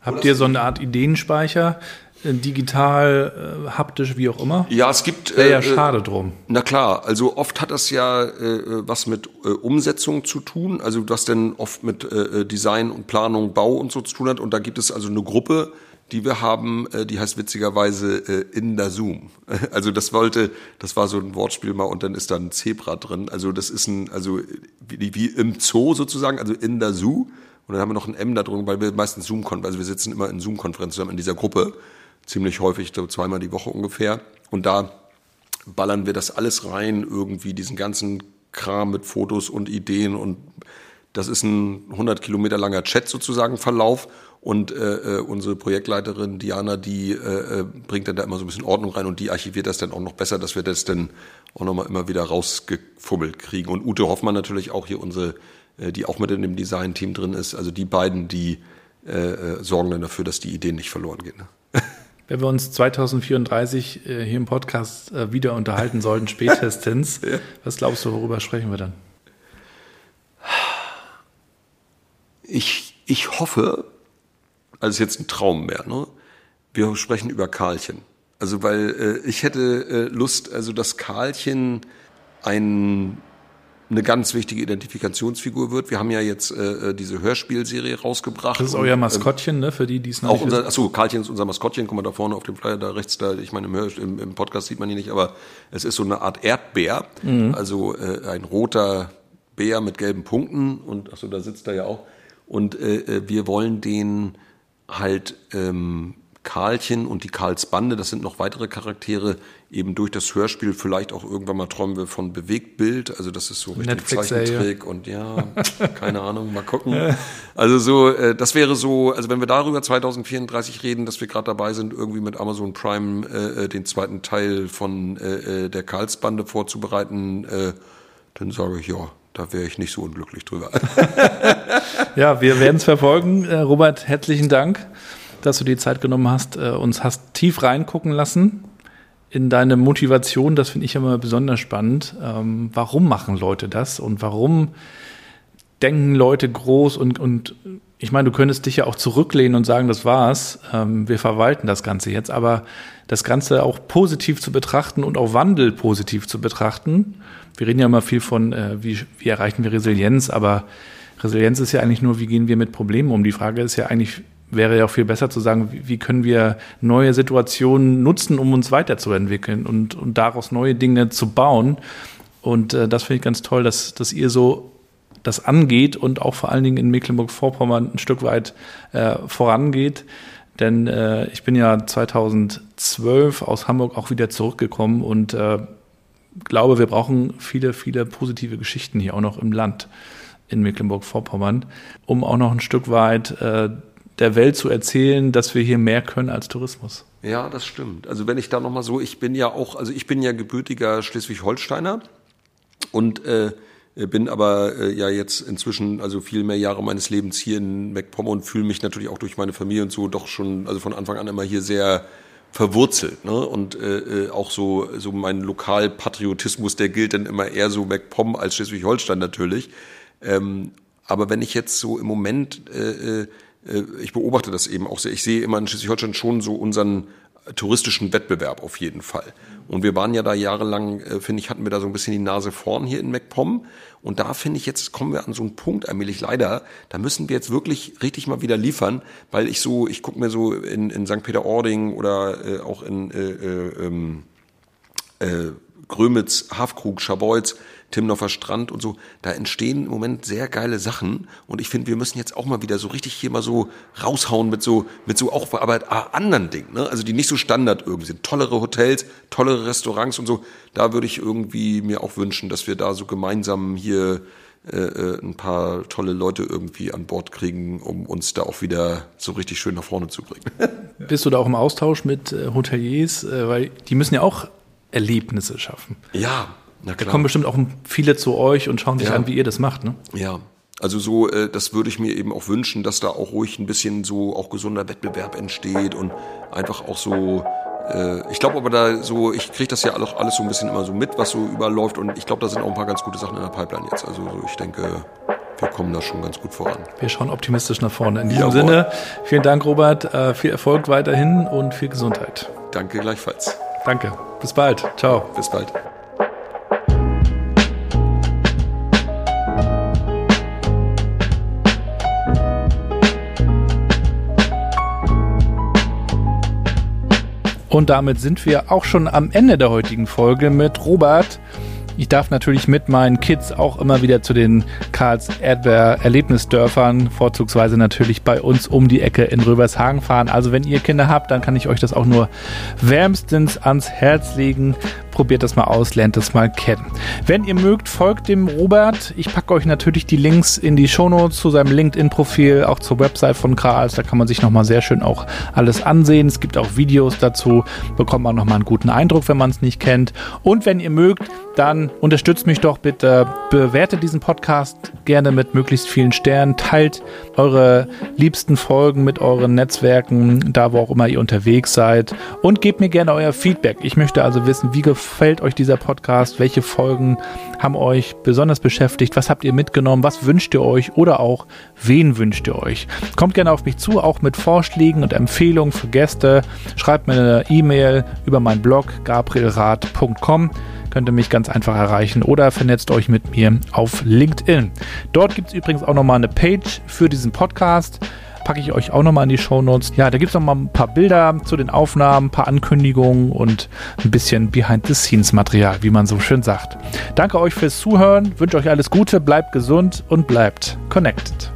Habt ihr so eine Art Ideenspeicher? Äh, digital, äh, haptisch, wie auch immer? Ja, es gibt. Wäre ja äh, schade drum. Na klar, also oft hat das ja äh, was mit äh, Umsetzung zu tun, also das denn oft mit äh, Design und Planung, Bau und so zu tun hat. Und da gibt es also eine Gruppe, die wir haben, äh, die heißt witzigerweise äh, in der Zoom. Also das wollte, das war so ein Wortspiel mal und dann ist da ein Zebra drin. Also das ist ein, also wie, wie im Zoo sozusagen, also in der Zoo. Und dann haben wir noch ein M da drin, weil wir meistens Zoom-Konferenzen, also wir sitzen immer in Zoom-Konferenzen zusammen in dieser Gruppe ziemlich häufig, so zweimal die Woche ungefähr. Und da ballern wir das alles rein, irgendwie diesen ganzen Kram mit Fotos und Ideen und das ist ein 100 Kilometer langer Chat sozusagen Verlauf und äh, äh, unsere Projektleiterin Diana, die äh, äh, bringt dann da immer so ein bisschen Ordnung rein und die archiviert das dann auch noch besser, dass wir das dann auch nochmal immer wieder rausgefummelt kriegen. Und Ute Hoffmann natürlich auch hier unsere, äh, die auch mit in dem Design-Team drin ist, also die beiden, die äh, äh sorgen dann dafür, dass die Ideen nicht verloren gehen. Ne? Wenn wir uns 2034 äh, hier im Podcast äh, wieder unterhalten sollten, spätestens, ja. was glaubst du, worüber sprechen wir dann? Ich, ich hoffe, also jetzt ein Traum mehr, ne? wir sprechen über Karlchen. Also weil äh, ich hätte äh, Lust, also dass Karlchen ein eine ganz wichtige Identifikationsfigur wird. Wir haben ja jetzt äh, diese Hörspielserie rausgebracht. Das ist euer ähm, Maskottchen, ne? Für die, die es noch auch nicht unser, Achso, Karlchen ist unser Maskottchen. Guck mal da vorne auf dem Flyer, da rechts, da, ich meine, im, Hör, im, im Podcast sieht man ihn nicht, aber es ist so eine Art Erdbär. Mhm. Also äh, ein roter Bär mit gelben Punkten. Und achso, da sitzt er ja auch. Und äh, äh wir wollen den halt ähm, Karlchen und die Karlsbande, das sind noch weitere Charaktere, eben durch das Hörspiel vielleicht auch irgendwann mal träumen wir von Bewegtbild, also das ist so richtig Zeichentrick und ja, keine Ahnung, mal gucken. Also so, äh, das wäre so, also wenn wir darüber 2034 reden, dass wir gerade dabei sind, irgendwie mit Amazon Prime äh, äh, den zweiten Teil von äh, äh, der Karlsbande vorzubereiten, äh, dann sage ich ja, da wäre ich nicht so unglücklich drüber. ja, wir werden es verfolgen. Robert, herzlichen Dank dass du die Zeit genommen hast, äh, uns hast tief reingucken lassen in deine Motivation. Das finde ich immer besonders spannend. Ähm, warum machen Leute das und warum denken Leute groß und, und ich meine, du könntest dich ja auch zurücklehnen und sagen, das war's, ähm, wir verwalten das Ganze jetzt, aber das Ganze auch positiv zu betrachten und auch Wandel positiv zu betrachten. Wir reden ja immer viel von, äh, wie, wie erreichen wir Resilienz, aber Resilienz ist ja eigentlich nur, wie gehen wir mit Problemen um. Die Frage ist ja eigentlich, wäre ja auch viel besser zu sagen, wie, wie können wir neue Situationen nutzen, um uns weiterzuentwickeln und, und daraus neue Dinge zu bauen. Und äh, das finde ich ganz toll, dass, dass ihr so das angeht und auch vor allen Dingen in Mecklenburg-Vorpommern ein Stück weit äh, vorangeht. Denn äh, ich bin ja 2012 aus Hamburg auch wieder zurückgekommen und äh, glaube, wir brauchen viele, viele positive Geschichten hier auch noch im Land in Mecklenburg-Vorpommern, um auch noch ein Stück weit äh, der Welt zu erzählen, dass wir hier mehr können als Tourismus. Ja, das stimmt. Also wenn ich da nochmal so, ich bin ja auch, also ich bin ja gebürtiger Schleswig-Holsteiner und äh, bin aber äh, ja jetzt inzwischen also viel mehr Jahre meines Lebens hier in MacPom und fühle mich natürlich auch durch meine Familie und so doch schon also von Anfang an immer hier sehr verwurzelt ne? und äh, äh auch so so mein Lokalpatriotismus der gilt dann immer eher so MacPom als Schleswig-Holstein natürlich ähm, aber wenn ich jetzt so im Moment äh, äh, ich beobachte das eben auch sehr ich sehe immer in Schleswig-Holstein schon so unseren touristischen Wettbewerb auf jeden Fall. Und wir waren ja da jahrelang, äh, finde ich, hatten wir da so ein bisschen die Nase vorn hier in MacPom. Und da finde ich, jetzt kommen wir an so einen Punkt, allmählich leider, da müssen wir jetzt wirklich richtig mal wieder liefern, weil ich so, ich gucke mir so in, in St. Peter-Ording oder äh, auch in äh, äh, ähm, äh, Grömitz, Hafkrug, Scharbeutz, Timnoffer Strand und so, da entstehen im Moment sehr geile Sachen und ich finde, wir müssen jetzt auch mal wieder so richtig hier mal so raushauen mit so, mit so auch aber anderen Dingen, ne? also die nicht so Standard irgendwie sind. Tollere Hotels, tollere Restaurants und so, da würde ich irgendwie mir auch wünschen, dass wir da so gemeinsam hier äh, äh, ein paar tolle Leute irgendwie an Bord kriegen, um uns da auch wieder so richtig schön nach vorne zu bringen. Bist du da auch im Austausch mit äh, Hoteliers, äh, weil die müssen ja auch Erlebnisse schaffen. Ja, na klar. Da kommen bestimmt auch viele zu euch und schauen sich ja. an, wie ihr das macht, ne? Ja. Also so, äh, das würde ich mir eben auch wünschen, dass da auch ruhig ein bisschen so auch gesunder Wettbewerb entsteht und einfach auch so, äh, ich glaube aber da so, ich kriege das ja alles, alles so ein bisschen immer so mit, was so überläuft und ich glaube, da sind auch ein paar ganz gute Sachen in der Pipeline jetzt. Also so, ich denke, wir kommen da schon ganz gut voran. Wir schauen optimistisch nach vorne. In diesem Jawohl. Sinne, vielen Dank, Robert. Äh, viel Erfolg weiterhin und viel Gesundheit. Danke gleichfalls. Danke. Bis bald. Ciao. Bis bald. Und damit sind wir auch schon am Ende der heutigen Folge mit Robert. Ich darf natürlich mit meinen Kids auch immer wieder zu den Karls Erdbeer Erlebnisdörfern, vorzugsweise natürlich bei uns um die Ecke in Röbershagen fahren. Also wenn ihr Kinder habt, dann kann ich euch das auch nur wärmstens ans Herz legen probiert das mal aus, lernt das mal kennen. Wenn ihr mögt, folgt dem Robert. Ich packe euch natürlich die Links in die Shownotes zu seinem LinkedIn-Profil, auch zur Website von Karls. Da kann man sich nochmal sehr schön auch alles ansehen. Es gibt auch Videos dazu, bekommt man nochmal einen guten Eindruck, wenn man es nicht kennt. Und wenn ihr mögt, dann unterstützt mich doch bitte, bewertet diesen Podcast gerne mit möglichst vielen Sternen, teilt eure liebsten Folgen mit euren Netzwerken, da wo auch immer ihr unterwegs seid und gebt mir gerne euer Feedback. Ich möchte also wissen, wie gefällt gefällt euch dieser Podcast? Welche Folgen haben euch besonders beschäftigt? Was habt ihr mitgenommen? Was wünscht ihr euch? Oder auch, wen wünscht ihr euch? Kommt gerne auf mich zu, auch mit Vorschlägen und Empfehlungen für Gäste. Schreibt mir eine E-Mail über meinen Blog gabrielrad.com könnt ihr mich ganz einfach erreichen oder vernetzt euch mit mir auf LinkedIn. Dort gibt es übrigens auch nochmal eine Page für diesen Podcast packe ich euch auch nochmal in die Show Notes. Ja, da gibt es nochmal ein paar Bilder zu den Aufnahmen, ein paar Ankündigungen und ein bisschen Behind-the-Scenes-Material, wie man so schön sagt. Danke euch fürs Zuhören, wünsche euch alles Gute, bleibt gesund und bleibt connected.